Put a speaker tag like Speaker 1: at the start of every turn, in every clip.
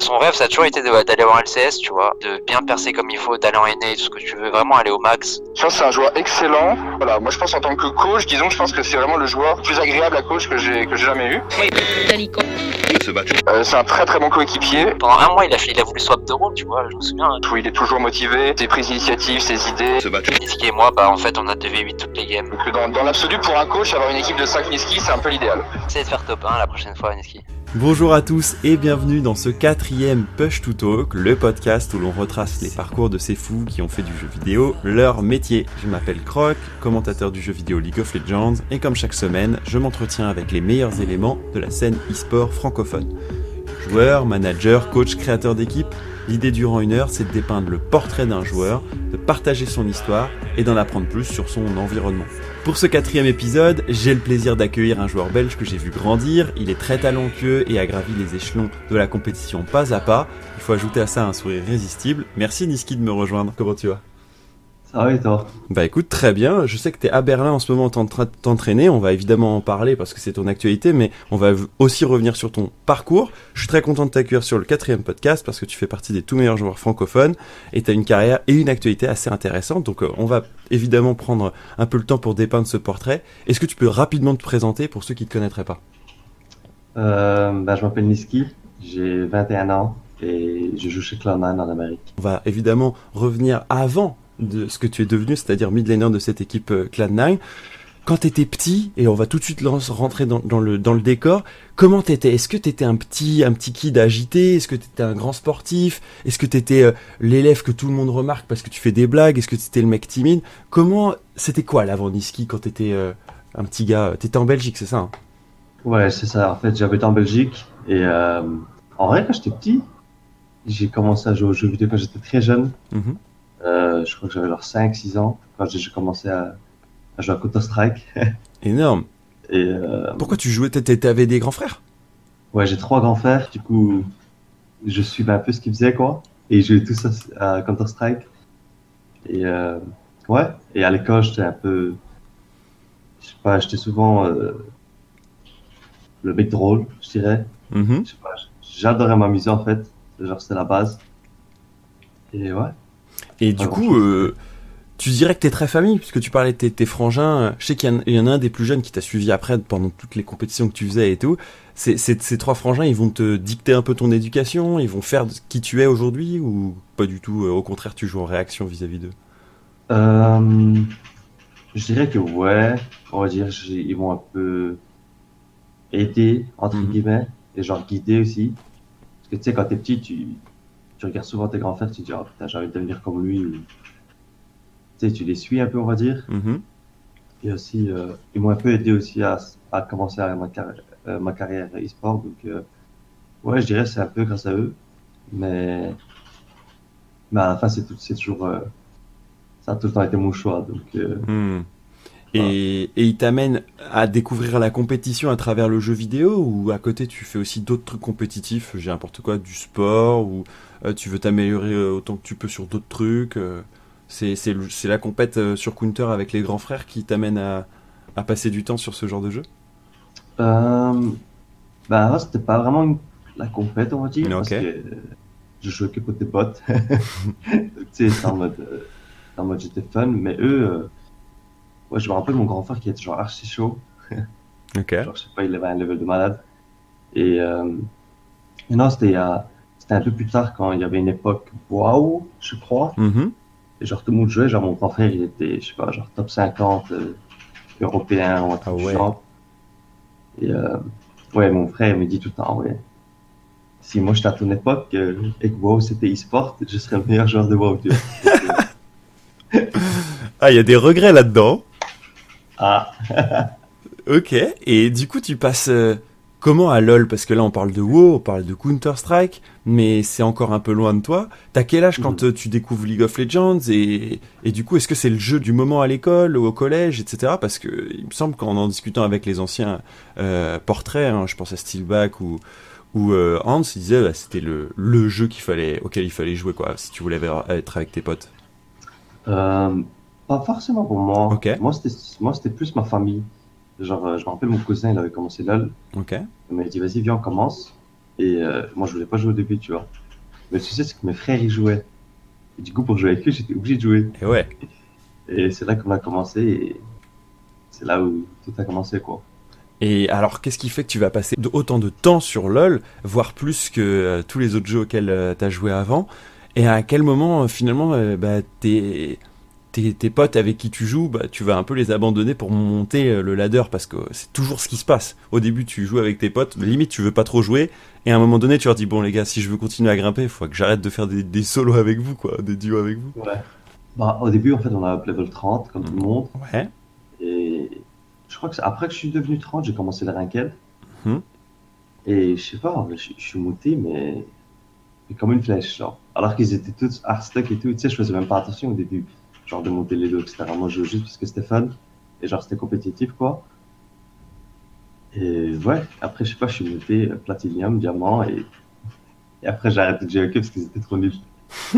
Speaker 1: Son rêve, ça a toujours été d'aller en LCS, tu vois, de bien percer comme il faut, d'aller en NA, tout ce que tu veux, vraiment aller au max.
Speaker 2: Je pense que c'est un joueur excellent. Voilà, moi je pense en tant que coach, disons, je pense que c'est vraiment le joueur le plus agréable à coach que j'ai que j'ai jamais eu. Euh, c'est un très très bon coéquipier.
Speaker 1: Pendant un mois, il a, fait, il a voulu swap de rôle, tu vois, je me souviens.
Speaker 2: Où il est toujours motivé, ses prises d'initiative, ses idées.
Speaker 1: Niski et moi, bah en fait, on a 2v8 toutes les games.
Speaker 2: Donc, dans, dans l'absolu, pour un coach, avoir une équipe de 5 Niski, c'est un peu l'idéal.
Speaker 1: Essayez de faire top 1 la prochaine fois, Niski.
Speaker 3: Bonjour à tous et bienvenue dans ce quatrième Push to Talk, le podcast où l'on retrace les parcours de ces fous qui ont fait du jeu vidéo leur métier. Je m'appelle Croc, commentateur du jeu vidéo League of Legends, et comme chaque semaine, je m'entretiens avec les meilleurs éléments de la scène e-sport francophone. Joueurs, managers, coach, créateur d'équipe, l'idée durant une heure c'est de dépeindre le portrait d'un joueur, de partager son histoire et d'en apprendre plus sur son environnement. Pour ce quatrième épisode, j'ai le plaisir d'accueillir un joueur belge que j'ai vu grandir. Il est très talentueux et a gravi les échelons de la compétition pas à pas. Il faut ajouter à ça un sourire irrésistible. Merci Niski de me rejoindre. Comment tu vas?
Speaker 4: Va et toi
Speaker 3: Bah écoute, très bien. Je sais que tu es à Berlin en ce moment en train de t'entraîner. On va évidemment en parler parce que c'est ton actualité, mais on va aussi revenir sur ton parcours. Je suis très content de t'accueillir sur le quatrième podcast parce que tu fais partie des tout meilleurs joueurs francophones et tu as une carrière et une actualité assez intéressante. Donc euh, on va évidemment prendre un peu le temps pour dépeindre ce portrait. Est-ce que tu peux rapidement te présenter pour ceux qui ne te connaîtraient pas?
Speaker 4: Euh, bah, Je m'appelle Niski, j'ai 21 ans et je joue chez Cloud9 en Amérique.
Speaker 3: On va évidemment revenir avant de ce que tu es devenu, c'est-à-dire mid laner de cette équipe euh, Cloud9. Quand tu étais petit, et on va tout de suite rentrer dans, dans, le, dans le décor, comment t'étais Est-ce que t'étais un petit, un petit kid agité? Est-ce que t'étais un grand sportif? Est-ce que t'étais euh, l'élève que tout le monde remarque parce que tu fais des blagues? Est-ce que t'étais le mec timide? Comment C'était quoi l'avant Niski quand t'étais euh, un petit gars? T'étais en Belgique, c'est ça hein?
Speaker 4: Ouais, c'est ça. En fait, j'habite en Belgique et euh, en vrai, quand j'étais petit, j'ai commencé à jouer aux jeux vidéo quand j'étais très jeune.
Speaker 3: mm
Speaker 4: -hmm. Je crois que j'avais alors 5-6 ans quand j'ai commencé à, à jouer à Counter-Strike.
Speaker 3: Énorme.
Speaker 4: Et euh,
Speaker 3: Pourquoi tu jouais T'avais des grands frères?
Speaker 4: Ouais, j'ai trois grands frères. Du coup, je suivais un peu ce qu'ils faisaient, quoi. Et je jouais tous à, à Counter-Strike. Et euh, ouais. Et à l'école, j'étais un peu. Je sais pas, j'étais souvent euh, le mec drôle, je dirais.
Speaker 3: Mm -hmm.
Speaker 4: Je sais pas, j'adorais m'amuser en fait. Genre, c'était la base. Et ouais.
Speaker 3: Et du coup, euh, tu dirais que t'es très famille, puisque tu parlais de tes, tes frangins. Je sais qu'il y, y, en a un des plus jeunes qui t'a suivi après pendant toutes les compétitions que tu faisais et tout. Ces trois frangins, ils vont te dicter un peu ton éducation, ils vont faire qui tu es aujourd'hui, ou pas du tout Au contraire, tu joues en réaction vis-à-vis d'eux?
Speaker 4: Euh, Je dirais que ouais, on va dire, ils vont un peu aider, entre
Speaker 3: Mhm.
Speaker 4: guillemets, et genre guider aussi. Parce que tu sais, quand t'es petit, tu, tu regardes souvent tes grands frères, tu te dis, oh putain, j'ai envie de devenir comme lui. Tu sais, tu les suis un peu, on va dire.
Speaker 3: Mhm.
Speaker 4: Et aussi, euh, ils m'ont un peu aidé aussi à, à commencer à ma, carrière euh, ma carrière e-sport. Donc, euh, ouais, je dirais c'est un peu grâce à eux. Mais, mais à la fin, c'est toujours. ça a tout le temps été mon choix. Donc,
Speaker 3: Hmm. Et, et ils t'amènent à découvrir la compétition à travers le jeu vidéo ou à côté tu fais aussi d'autres trucs compétitifs, j'ai n'importe quoi, du sport ou tu veux t'améliorer euh, autant que tu peux sur d'autres trucs. euh, c'est la compète euh, sur Counter avec les grands frères qui t'amène à, à passer du temps sur ce genre de jeu?
Speaker 4: Euh, bah, c'était pas vraiment une- la compète, on va dire. Parce que euh, je jouais que des potes. Tu sais, en mode, euh, mode j'étais fun. Mais eux, euh, ouais, je me rappelle mon grand frère qui était genre archi chaud.
Speaker 3: Ok.
Speaker 4: Genre, je sais pas, il avait un level de malade. Et, euh, et non, c'était a- c'était un peu plus tard quand il y avait une époque WoW, je crois.
Speaker 3: Mhm.
Speaker 4: Et genre, tout le monde jouait. Genre, mon grand frère, il était, je sais pas, genre top 50 euh, européen ou un truc
Speaker 3: Ah
Speaker 4: du
Speaker 3: ouais.
Speaker 4: genre. Et euh, ouais, mon frère me dit tout le temps, ouais. Si moi j'étais à ton époque euh, et que WoW c'était e-sport, je serais le meilleur joueur de WoW. tu vois.
Speaker 3: Ah, il y a des regrets là-dedans.
Speaker 4: ah,
Speaker 3: Ok, et du coup tu passes comment à LoL? Parce que là on parle de WoW, on parle de Counter-Strike, mais c'est encore un peu loin de toi. T'as quel âge quand
Speaker 4: Mhm.
Speaker 3: euh, tu découvres League of Legends et, et du coup est-ce que c'est le jeu du moment à l'école ou au collège, etc. Parce que il me semble qu'en en discutant avec les anciens euh, portraits, hein, je pense à Steelback ou, ou euh, Hans, ils disaient bah, c'était le, le jeu qu'il fallait, auquel il fallait jouer quoi, si tu voulais être avec tes potes.
Speaker 4: euh, pas forcément pour moi.
Speaker 3: Ok.
Speaker 4: Moi c'était, moi c'était plus ma famille. Genre, euh, je me rappelle, mon cousin, il avait commencé LOL.
Speaker 3: Ok.
Speaker 4: Il m'a dit, vas-y, viens, on commence. Et euh, moi, je voulais pas jouer au début, tu vois. Mais tu sais, c'est que mes frères, ils jouaient. Et du coup, pour jouer avec eux, j'étais obligé de jouer.
Speaker 3: Et ouais.
Speaker 4: Et c'est là qu'on a commencé. Et c'est là où tout a commencé, quoi.
Speaker 3: Et alors, qu'est-ce qui fait que tu vas passer autant de temps sur LoL, voire plus que euh, tous les autres jeux auxquels tu as joué avant? Et à quel moment, finalement, bah, tes, tes, tes potes avec qui tu joues, bah, tu vas un peu les abandonner pour monter euh, le ladder Parce que c'est toujours ce qui se passe. Au début, tu joues avec tes potes, mais limite, tu veux pas trop jouer. Et à un moment donné, tu leur dis Bon, les gars, si je veux continuer à grimper, il faut que j'arrête de faire des, des solos avec vous, quoi, des duos avec vous.
Speaker 4: Ouais. Bah, au début, en fait, on a level 30, comme tout le monde.
Speaker 3: Ouais.
Speaker 4: Et je crois que après que je suis devenu 30, j'ai commencé le ranked.
Speaker 3: Mhm.
Speaker 4: Et je sais pas, je, je suis monté, mais, mais comme une flèche, genre. Alors qu'ils étaient tous hardstock et tout, tu sais, je faisais même pas attention au début, genre de monter les deux, etc. Moi, je jouais juste parce que fun. Et genre, c'était compétitif, quoi. Et ouais, après, je sais pas, je suis monté euh, platinium, diamant, et, après, j'ai arrêté de jouer parce qu'ils étaient trop nuls.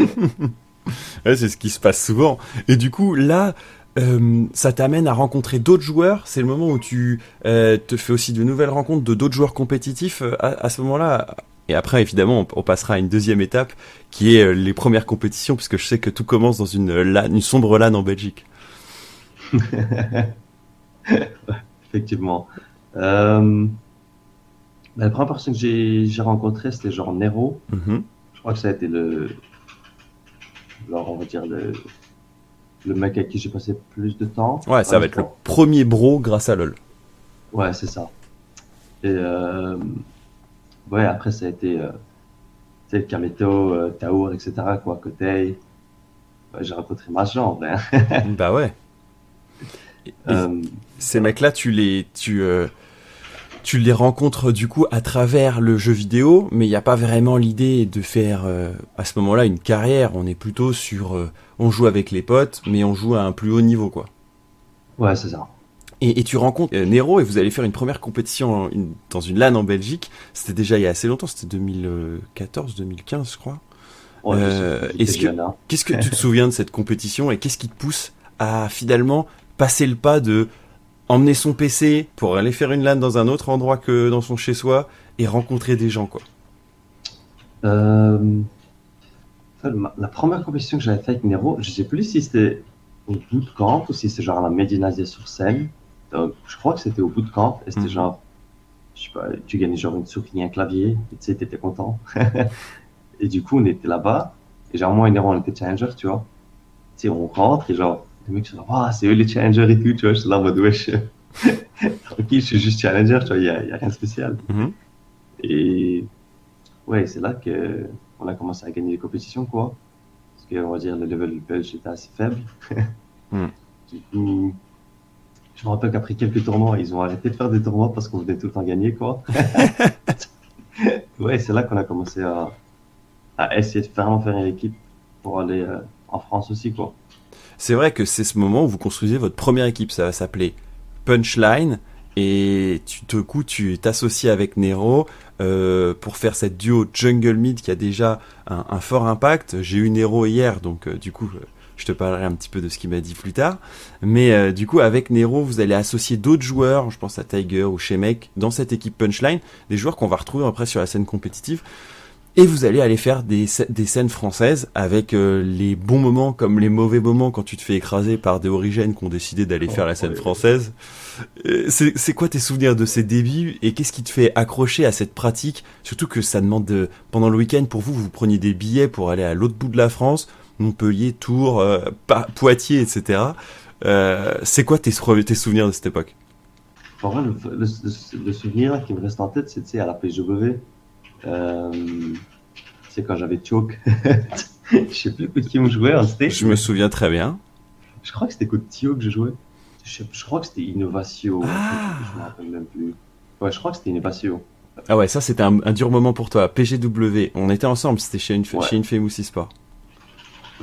Speaker 3: Ouais, c'est ce qui se passe souvent. Et du coup, là, euh, ça t'amène à rencontrer d'autres joueurs. C'est le moment où tu euh, te fais aussi de nouvelles rencontres de d'autres joueurs compétitifs à ce moment-là. Et après, évidemment, on, on passera à une deuxième étape qui est euh, les premières compétitions, puisque je sais que tout commence dans une, une sombre LAN en Belgique.
Speaker 4: Effectivement. Euh, bah, la première personne que j'ai rencontrée, c'était genre Nero.
Speaker 3: Mhm.
Speaker 4: Je crois que ça a été le. Alors, on va dire le. Le mec avec qui j'ai passé plus de temps.
Speaker 3: Ouais, ça va être le premier bro grâce à LoL.
Speaker 4: Ouais, c'est ça. Et euh, ouais, après, ça a été. Euh, tu sais, Kameto, euh, Taour, etc. Quoi, Kotei. Ouais, j'ai rencontré Machin en vrai.
Speaker 3: bah ouais. Et-
Speaker 4: Euh,
Speaker 3: ces mecs-là, tu les, tu, euh, tu les rencontres du coup à travers le jeu vidéo, mais il n'y a pas vraiment l'idée de faire euh, à ce moment-là une carrière. On est plutôt sur, euh, on joue avec les potes, mais on joue à un plus haut niveau, quoi.
Speaker 4: ouais, c'est ça.
Speaker 3: Et, et tu rencontres euh, Nero et vous allez faire une première compétition une- dans une LAN en Belgique. C'était déjà il y a assez longtemps, c'était 2014, 2015, je crois.
Speaker 4: Ouais,
Speaker 3: Euh, est-ce que-. Qu'est-ce que tu te souviens de cette compétition et qu'est-ce qui te pousse à finalement passer le pas de emmener son PC pour aller faire une LAN dans un autre endroit que dans son chez-soi et rencontrer des gens quoi?
Speaker 4: Euh, la première compétition que j'avais faite avec Nero, je sais plus si c'était au bootcamp ou si c'était genre à la Médinasia sur scène. Donc, je crois que c'était au bootcamp et c'était
Speaker 3: Mhm.
Speaker 4: genre, je sais pas, tu gagnais genre une souris et un clavier et tu sais, t'étais content. et du coup, on était là-bas et genre moi et Nero, on était challenger, tu vois. Tu sais, on rentre et genre, les mecs sont là, Waouh, c'est eux les challengers et tout, tu vois. Je suis là en mode, wesh, tranquille, je suis juste challenger, tu vois, il y a, rien de spécial.
Speaker 3: Mhm.
Speaker 4: Et ouais, c'est là que on a commencé à gagner des compétitions, quoi. Parce que, on va dire, le level belge était assez faible.
Speaker 3: Hmm.
Speaker 4: Du coup, je me rappelle qu'après quelques tournois, ils ont arrêté de faire des tournois parce qu'on venait tout le temps gagner, quoi. ouais, c'est là qu'on a commencé à, à essayer de vraiment faire une équipe pour aller euh, en France aussi, quoi.
Speaker 3: C'est vrai que c'est ce moment où vous construisez votre première équipe, ça va s'appeler Punchline et tu te coup tu t'associes avec Nero euh, pour faire cette duo Jungle Mid qui a déjà un, un fort impact. J'ai eu Nero hier donc euh, du coup je te parlerai un petit peu de ce qu'il m'a dit plus tard. Mais euh, du coup avec Nero vous allez associer d'autres joueurs, je pense à Tiger ou Shemek dans cette équipe Punchline, des joueurs qu'on va retrouver après sur la scène compétitive. Et vous allez aller faire des, des scènes françaises avec euh, les bons moments comme les mauvais moments quand tu te fais écraser par des origènes qui ont décidé d'aller
Speaker 4: Oh,
Speaker 3: faire la scène française. Euh, C'est c'est quoi tes souvenirs de ces débuts et qu'est-ce qui te fait accrocher à cette pratique? Surtout que ça demande de... Pendant le week-end, pour vous, vous preniez des billets pour aller à l'autre bout de la France, Montpellier, Tours, euh, Poitiers, etc. Euh, C'est quoi tes, tes souvenirs de cette époque?
Speaker 4: Pour moi, le, le, le- le souvenir qui me reste en tête, c'est à la PSW. Euh, c'est quand j'avais Choke. je sais plus qui on jouait stage.
Speaker 3: Je me souviens très bien.
Speaker 4: Je crois que c'était contre Tio que je jouais. Je, crois que c'était Innovatio.
Speaker 3: Ah.
Speaker 4: Je me rappelle même plus. Ouais, je crois que c'était Innovatio.
Speaker 3: Ah ouais, ça c'était un, un dur moment pour toi. PGW, on était ensemble, c'était chez une,
Speaker 4: Ouais.
Speaker 3: chez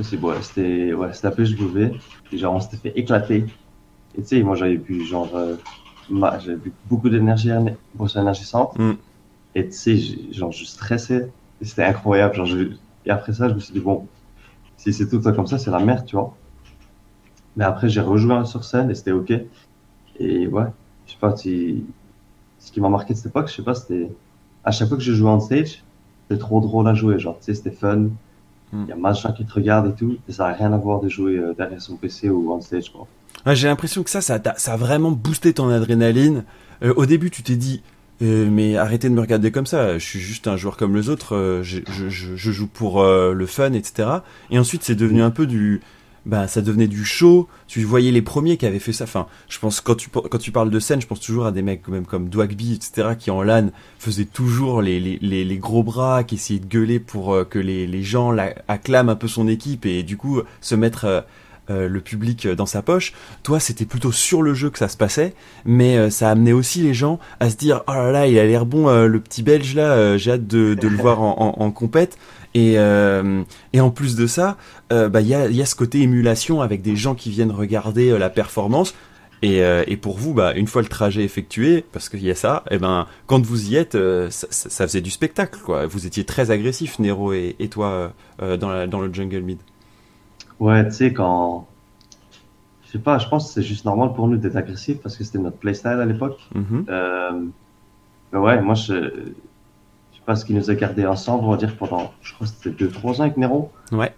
Speaker 3: Sport.
Speaker 4: Ouais, c'était ouais, c'était la PSW. Et genre, on s'était fait éclater. Et tu sais, moi j'avais bu genre. euh, ma- j'avais bu beaucoup d'énergie éner- boisson énergisante.
Speaker 3: Mm.
Speaker 4: Et tu sais, genre, je stressais. Et c'était incroyable. Genre, je- Et après ça, je me suis dit, bon, si c'est tout temps comme ça, c'est la merde, tu vois. Mais après, j'ai rejoué sur scène et c'était ok. Et ouais, je sais pas, tu- ce qui m'a marqué de cette époque, je sais pas, c'était à chaque fois que je jouais on stage, c'était trop drôle à jouer, genre, tu sais, c'était fun. Il
Speaker 3: Hmm.
Speaker 4: y a mal de gens qui te regardent et tout, et ça n'a rien à voir de jouer euh, derrière son PC ou on stage, quoi.
Speaker 3: Ouais, j'ai l'impression que ça, ça, a vraiment boosté ton adrénaline. Euh, au début, tu t'es dit, euh, mais arrêtez de me regarder comme ça. Je suis juste un joueur comme les autres. je, je, je, je joue pour euh, le fun, etc. Et ensuite, c'est devenu un peu du, bah, ça devenait du show. Tu voyais les premiers qui avaient fait ça. Enfin, je pense quand tu quand tu parles de scène, je pense toujours à des mecs même comme Dwagby, etc. qui en LAN faisaient toujours les, les, les, gros bras, qui essayaient de gueuler pour euh, que les, les gens la- acclament un peu son équipe et du coup se mettre euh, euh, le public dans sa poche. Toi, c'était plutôt sur le jeu que ça se passait, mais euh, ça amenait aussi les gens à se dire oh là là, il a l'air bon, euh, le petit Belge là, euh, j'ai hâte de, de le voir en, en, en compète. Et, euh, et en plus de ça, euh, bah il y a, y a ce côté émulation avec des gens qui viennent regarder euh, la performance. Et, euh, et pour vous, bah, une fois le trajet effectué, parce qu'il y a ça, et ben, quand vous y êtes, ça, faisait du spectacle, quoi. Vous étiez très agressif, Nero et, et toi, euh, dans, la, dans le jungle mid.
Speaker 4: Ouais, tu sais, quand. Je sais pas, je pense que c'est juste normal pour nous d'être agressif parce que c'était notre playstyle à l'époque. Euh, mais ouais, moi, je, je sais pas ce qui nous a gardés ensemble, on va dire, pendant, je crois que c'était 2-3 ans avec Nero.
Speaker 3: Ouais.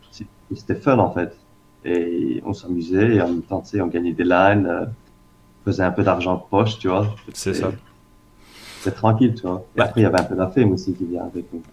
Speaker 4: C'était fun, en fait. Et on s'amusait, et en même temps, tu sais, on gagnait des lines, euh, on faisait un peu d'argent de poche, tu vois.
Speaker 3: C'est ça.
Speaker 4: C'était tranquille, tu vois. Et
Speaker 3: Bah.
Speaker 4: après, il y avait un peu d'affect aussi qui vient avec. donc,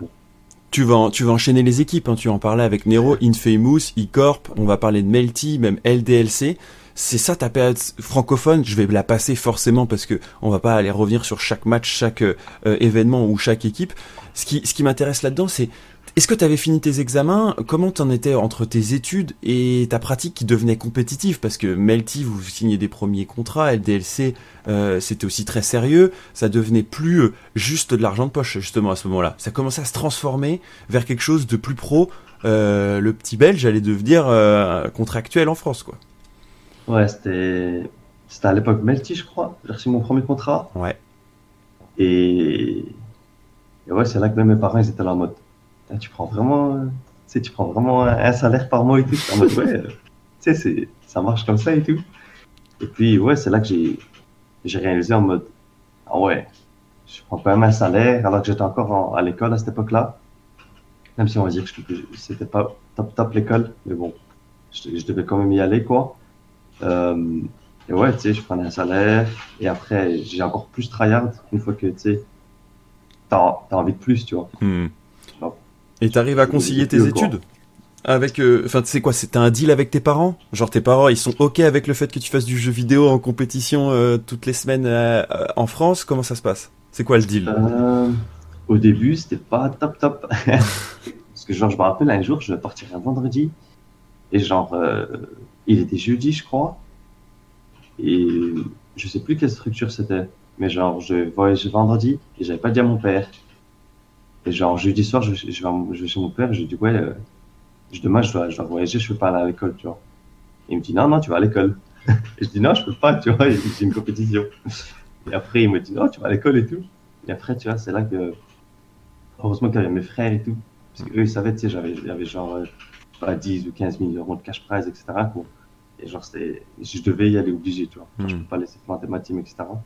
Speaker 3: Tu vas, tu vas enchaîner les équipes, hein. tu en parlais avec Nero, Infamous, E-Corp, on va parler de Melty, même LDLC. C'est ça ta période francophone, je vais la passer forcément parce que on va pas aller revenir sur chaque match, chaque euh, euh, événement ou chaque équipe. Ce qui, ce qui m'intéresse là-dedans, c'est est-ce que tu avais fini tes examens? Comment t'en étais entre tes études et ta pratique qui devenait compétitive? Parce que Melty, vous signez des premiers contrats, LDLC, euh, c'était aussi très sérieux. Ça devenait plus juste de l'argent de poche, justement, à ce moment-là. Ça commençait à se transformer vers quelque chose de plus pro. Le petit Belge allait devenir contractuel en France, quoi.
Speaker 4: Ouais, c'était, c'était à l'époque Melty, je crois. J'ai reçu mon premier contrat.
Speaker 3: Ouais.
Speaker 4: Et, et ouais, c'est là que même mes parents, ils étaient là en mode, Ah, tu prends vraiment, euh, tu sais, tu prends vraiment un, salaire par mois et tout. En mode, ouais, euh, tu sais, c'est, ça marche comme ça et tout. Et puis, ouais, c'est là que j'ai, j'ai réalisé en mode, ah ouais, je prends quand même un salaire alors que j'étais encore en- à l'école à cette époque-là. Même si on va dire que c'était pas top top l'école, mais bon, je, je devais quand même y aller, quoi. Euh, et ouais, tu sais, je prenais un salaire et après, j'ai encore plus tryhard une fois que, tu sais, t'as, t'as envie de plus, tu vois.
Speaker 3: Hmm. Et t'arrives à concilier tes études avec, euh, enfin, tu sais quoi, c'était un deal avec tes parents? Genre tes parents, ils sont ok avec le fait que tu fasses du jeu vidéo en compétition euh, toutes les semaines euh, euh, en France? Comment ça se passe? C'est quoi le deal?
Speaker 4: Euh, au début, c'était pas top top. Parce que genre, je me rappelle un jour, je vais partir un vendredi. Et genre, euh, il était jeudi, je crois. Et je sais plus quelle structure c'était. Mais genre, je voyageais vendredi et j'avais pas dit à mon père. Et genre, jeudi soir, je, vais, chez mon père et je dis, ouais, euh, demain, je dois, je dois voyager, je peux pas aller à l'école, tu vois. Il me dit, non, non, tu vas à l'école. et je dis, non, je peux pas, tu vois, j'ai une compétition. Et après, il me dit, non, tu vas à l'école et tout. Et après, tu vois, c'est là que, heureusement qu'il y avait mes frères et tout. Parce qu'eux, ils savaient, tu sais, j'avais, genre, euh, pas, 10 ou 15 000 euros de cash prize, etc. quoi. Et genre, je devais y aller obligé, tu vois. Genre, Je
Speaker 3: Mhm.
Speaker 4: peux pas laisser planter ma team, etc.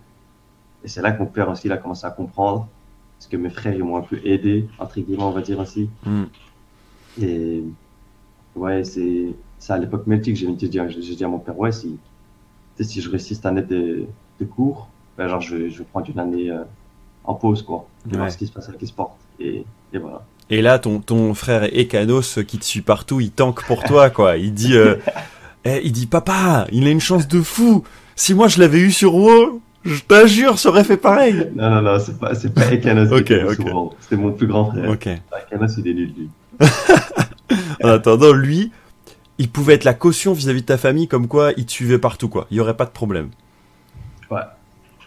Speaker 4: Et c'est là que mon père aussi, il a commencé à comprendre. Parce que mes frères, ils m'ont un peu aidé, entre guillemets, on va dire aussi.
Speaker 3: Hmm.
Speaker 4: Et ouais, c'est à l'époque Melty que j'ai dit, à mon père, ouais, si, si je réussis cette année de, de cours, ben genre, je, vais- je vais prendre une année euh, en pause, quoi. Et
Speaker 3: Ouais.
Speaker 4: voir ce qui se passe avec les sports. Et, et voilà.
Speaker 3: Et là, ton, ton frère Ekanos qui te suit partout, il tank pour toi, quoi. Il dit, euh, eh, il dit, papa, il a une chance de fou. Si moi je l'avais eu sur WoW, je t'assure, ça aurait fait pareil.
Speaker 4: Non, non, non, c'est pas, c'est pas Ekanos
Speaker 3: Ok.
Speaker 4: C'était mon plus grand frère.
Speaker 3: Ok.
Speaker 4: Ekanos, il est nul, lui.
Speaker 3: En attendant, lui, il pouvait être la caution vis-à-vis de ta famille, comme quoi il te suivait partout, quoi. Il y aurait pas de problème.
Speaker 4: Ouais.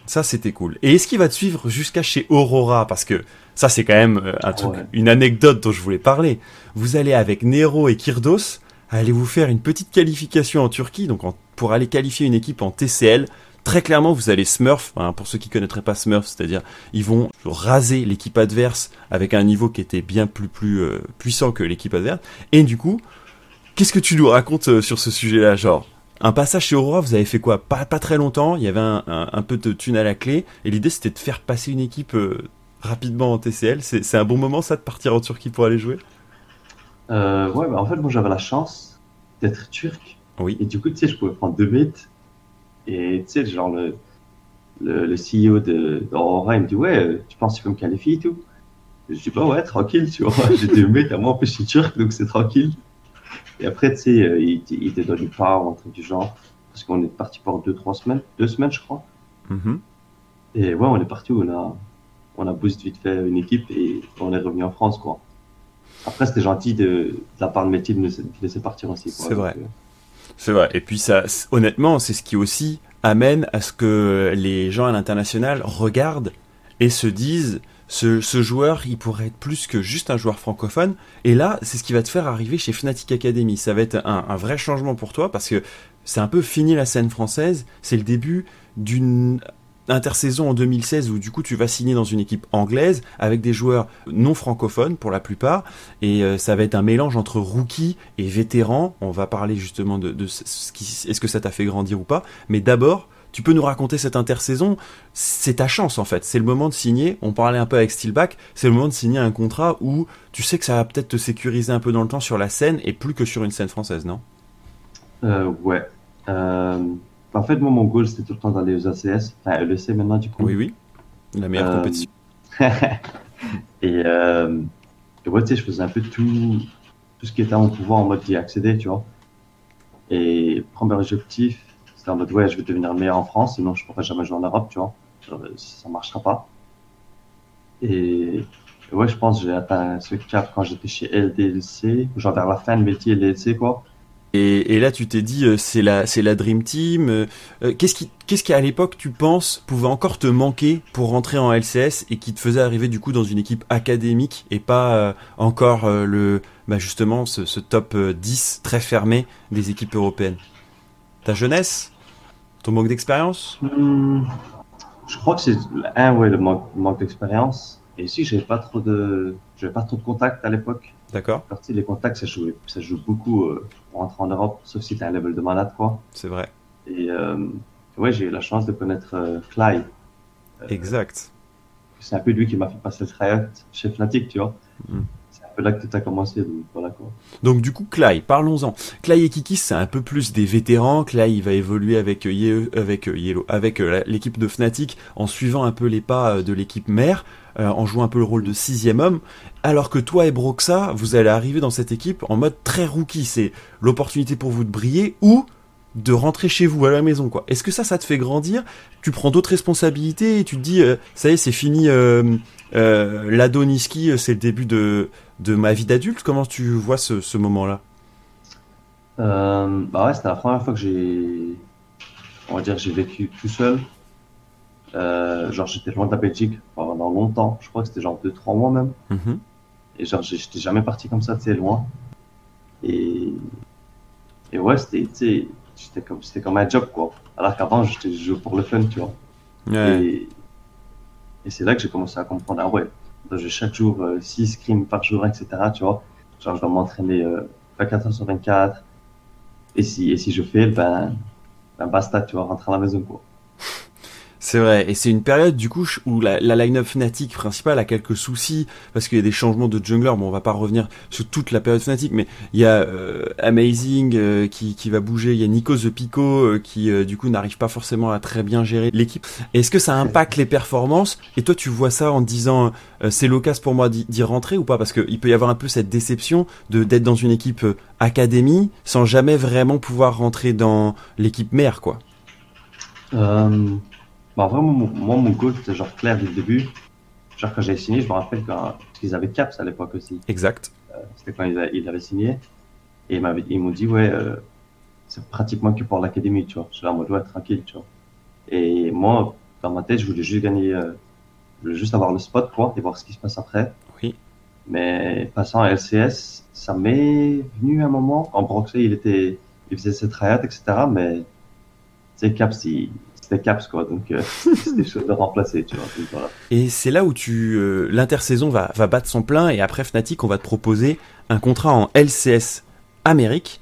Speaker 3: Ça, c'était cool. Et est-ce qu'il va te suivre jusqu'à chez Aurora? Parce que ça, c'est quand même euh, un truc,
Speaker 4: Ouais.
Speaker 3: une anecdote dont je voulais parler. Vous allez avec Nero et Kirdos, allez vous faire une petite qualification en Turquie, donc en- pour aller qualifier une équipe en TCL. Très clairement, vous allez Smurf, hein, pour ceux qui connaîtraient pas Smurf, c'est-à-dire ils vont raser l'équipe adverse avec un niveau qui était bien plus plus euh, puissant que l'équipe adverse. Et du coup, qu'est-ce que tu nous racontes euh, sur ce sujet-là, genre? Un passage chez Aurora, vous avez fait quoi? Pas, pas très longtemps, il y avait un, un, un peu de thune à la clé, et l'idée c'était de faire passer une équipe euh, rapidement en TCL. C'est c'est un bon moment ça de partir en Turquie pour aller jouer?
Speaker 4: Euh, ouais, bah, en fait, moi j'avais la chance d'être turc.
Speaker 3: Oui.
Speaker 4: Et du coup, tu sais, je pouvais prendre deux mates. Et tu sais, genre, le, le, le CEO d'Aurora, il me dit, ouais, euh, tu penses que tu peux me qualifier et tout? Je dis, bah ouais, tranquille, tu vois. J'ai deux mates, à moi, en plus, je suis turc, donc c'est tranquille. Et après, tu sais, euh, il, il était dans du part, un truc du genre. Parce qu'on est parti pour deux, trois semaines, deux semaines, je crois.
Speaker 3: Mhm.
Speaker 4: Et ouais, on est parti, on a, on a boost vite fait une équipe et on est revenu en France, quoi. Après, c'était gentil de, de la part de métier de nous laisser partir aussi.
Speaker 3: C'est vrai.
Speaker 4: Euh,
Speaker 3: C'est vrai. Et puis ça, honnêtement, c'est ce qui aussi amène à ce que les gens à l'international regardent et se disent ce, joueur, il pourrait être plus que juste un joueur francophone. Et là, c'est ce qui va te faire arriver chez Fnatic Academy. Ça va être un, vrai changement pour toi parce que c'est un peu fini la scène française. C'est le début d'une intersaison en 2016 où du coup tu vas signer dans une équipe anglaise avec des joueurs non francophones pour la plupart et euh, ça va être un mélange entre rookie et vétéran. On va parler justement de, de ce ce qui, est-ce que ça t'a fait grandir ou pas. Mais d'abord, tu peux nous raconter cette intersaison. C'est ta chance en fait. C'est le moment de signer. On parlait un peu avec Steelback. C'est le moment de signer un contrat où tu sais que ça va peut-être te sécuriser un peu dans le temps sur la scène et plus que sur une scène française, non?
Speaker 4: Euh, ouais. Euh, en fait, moi, mon goal, c'était tout le temps d'aller aux ACS. Enfin, LEC maintenant, du coup.
Speaker 3: Oui, oui. La meilleure
Speaker 4: Euh,
Speaker 3: compétition.
Speaker 4: et, euh, et ouais, tu sais, je faisais un peu tout, tout ce qui était à mon pouvoir en mode d'y accéder, tu vois. Et premier objectif, c'était en mode, ouais, je vais devenir le meilleur en France, sinon je pourrais jamais jouer en Europe, tu vois. Euh, ça marchera pas. Et, ouais, je pense j'ai atteint ce cap quand j'étais chez LDLC, genre vers la fin de métier LDLC, quoi.
Speaker 3: Et, là, tu t'es dit, euh, c'est la, c'est la Dream Team. euh, qu'est-ce qui, qu'est-ce qui à l'époque, tu penses, pouvait encore te manquer pour rentrer en LCS et qui te faisait arriver du coup dans une équipe académique et pas encore le, bah justement, ce, top euh, 10 très fermé des équipes européennes? Ta jeunesse Ton manque d'expérience
Speaker 4: Hmm, je crois que c'est un ouais le manque, manque d'expérience et si j'avais pas trop de j'avais pas trop de contacts à l'époque
Speaker 3: D'accord
Speaker 4: sais, les contacts ça joue ça joue beaucoup euh, pour entrer en Europe sauf si t'as un level de malade quoi
Speaker 3: C'est vrai.
Speaker 4: et euh, ouais j'ai eu la chance de connaître euh, Clyde
Speaker 3: Exact.
Speaker 4: c'est un peu lui qui m'a fait passer le tryout chez Fnatic tu vois
Speaker 3: Hmm.
Speaker 4: Là que tout a commencé donc voilà quoi
Speaker 3: Donc du coup, Clay, parlons-en. Clay et Kiki, c'est un peu plus des vétérans. Clay, il va évoluer avec euh, avec euh, euh, l'équipe de Fnatic, en suivant un peu les pas de l'équipe mère, en jouant un peu le rôle de sixième homme. Alors que toi et Broxa, vous allez arriver dans cette équipe en mode très rookie. C'est l'opportunité pour vous de briller ou de rentrer chez vous à la maison quoi. Est-ce que ça ça te fait grandir? Tu prends d'autres responsabilités et tu te dis ça y est c'est fini l'Adoniski c'est le début de de ma vie d'adulte. Comment tu vois ce, ce moment-là?
Speaker 4: Euh, bah ouais, c'était la première fois que j'ai, on va dire, j'ai vécu tout seul. Euh, genre, j'étais loin de la Belgique pendant longtemps. Je crois que c'était genre deux, trois mois même.
Speaker 3: Mhm.
Speaker 4: Et genre, j'étais jamais parti comme ça, tu sais, loin. Et, et ouais, c'était, c'était comme, c'était comme un job, quoi. Alors qu'avant, j'étais je jouais pour le fun, tu vois.
Speaker 3: Ouais.
Speaker 4: Et, et c'est là que j'ai commencé à comprendre, ah ouais, j'ai chaque jour 6 scrims par jour, etc., tu vois. Genre, je dois m'entraîner euh, 24 heures sur 24. Et si, et si je fais, ben, ben basta, tu vois, rentrer à la maison, quoi.
Speaker 3: C'est vrai, et c'est une période du coup où la, la line-up Fnatic principale a quelques soucis parce qu'il y a des changements de jungler. Bon, on va pas revenir sur toute la période Fnatic, mais il y a euh, Amazing euh, qui, qui va bouger, il y a Nico The Pico euh, qui euh, du coup n'arrive pas forcément à très bien gérer l'équipe. Est-ce que ça impacte les performances? Et toi, tu vois ça en disant euh, c'est l'occasion pour moi d'y rentrer ou pas? Parce qu'il peut y avoir un peu cette déception de d'être dans une équipe euh, académie sans jamais vraiment pouvoir rentrer dans l'équipe mère, quoi.
Speaker 4: Euh, bah, vraiment, mon- moi, mon goal, c'était genre clair dès le début. Genre, quand j'ai signé, je me rappelle quand, parce qu'ils avaient Caps à l'époque aussi.
Speaker 3: Exact.
Speaker 4: C'était quand ils, a- ils avaient signé. Et ils m'ont dit, ouais, euh, c'est pratiquement que pour l'académie, tu vois. Je suis là en mode, ouais, tranquille, tu vois. Et moi, dans ma tête, je voulais juste gagner, euh, je voulais juste avoir le spot, quoi, et voir ce qui se passe après.
Speaker 3: Oui.
Speaker 4: Mais passant à LCS, ça m'est venu un moment. En Broxley, il était, il faisait ses tryouts, etc. Mais, tu sais, Caps, il- c'était Caps, quoi. Donc, euh, c'était chaud de remplacer, tu vois. Donc, voilà.
Speaker 3: Et c'est là où tu euh, l'intersaison va, va battre son plein et après Fnatic on va te proposer un contrat en LCS Amérique.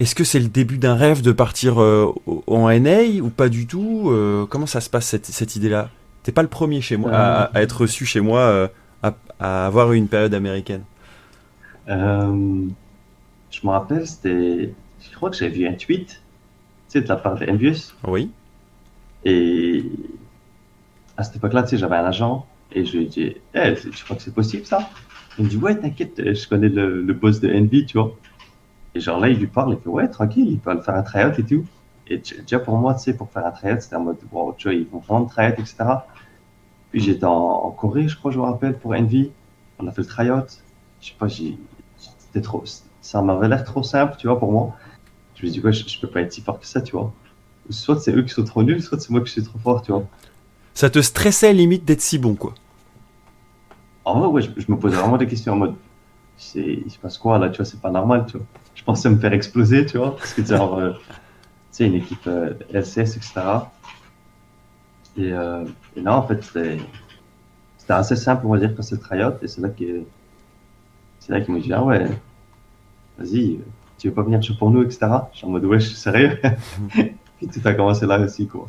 Speaker 3: est-ce que c'est le début d'un rêve de partir euh, en NA ou pas du tout euh, Comment ça se passe cette, cette idée-là? T'es pas le premier chez moi à, à être reçu chez moi euh, à, à avoir eu une période américaine.
Speaker 4: Euh, je me rappelle, c'était. Je crois que j'avais vu un tweet, sais, de la part de Envious.
Speaker 3: Oui.
Speaker 4: Et à cette époque-là, tu sais, j'avais un agent et je lui ai dit, c'est- tu crois que c'est possible ça? Il me dit, ouais, t'inquiète, je connais le, le boss de Envy, tu vois. Et genre là, il lui parle, il fait, ouais, tranquille, il peut faire un tryout et tout. Et déjà pour moi, tu sais, pour faire un tryout, c'était en mode, wow, tu vois, ils vont vraiment tryout, etc. Puis j'étais en, en Corée, je crois, je me rappelle, pour Envy. On a fait le tryout. Je sais pas, j'ai, c'était trop, ça m'avait l'air trop simple, tu vois, pour moi. Je me dis, ouais, je, je peux pas être si fort que ça, tu vois. Soit c'est eux qui sont trop nuls, soit c'est moi qui suis trop fort, tu vois.
Speaker 3: Ça te stressait limite d'être si bon, quoi.
Speaker 4: En vrai, ouais, je, je me posais vraiment des questions en mode, c'est, il se passe quoi là, tu vois, c'est pas normal, tu vois. Je pensais me faire exploser, tu vois, parce que genre, euh, tu sais, une équipe euh, LCS, etc. Et, euh, et non, en fait, c'était, c'était assez simple, on va dire, quand c'est le tryout, et c'est là que, c'est là qu'ils m'ont dit, ah ouais, vas-y, tu veux pas venir jouer pour nous, etc. Je suis en mode, ouais, je suis sérieux.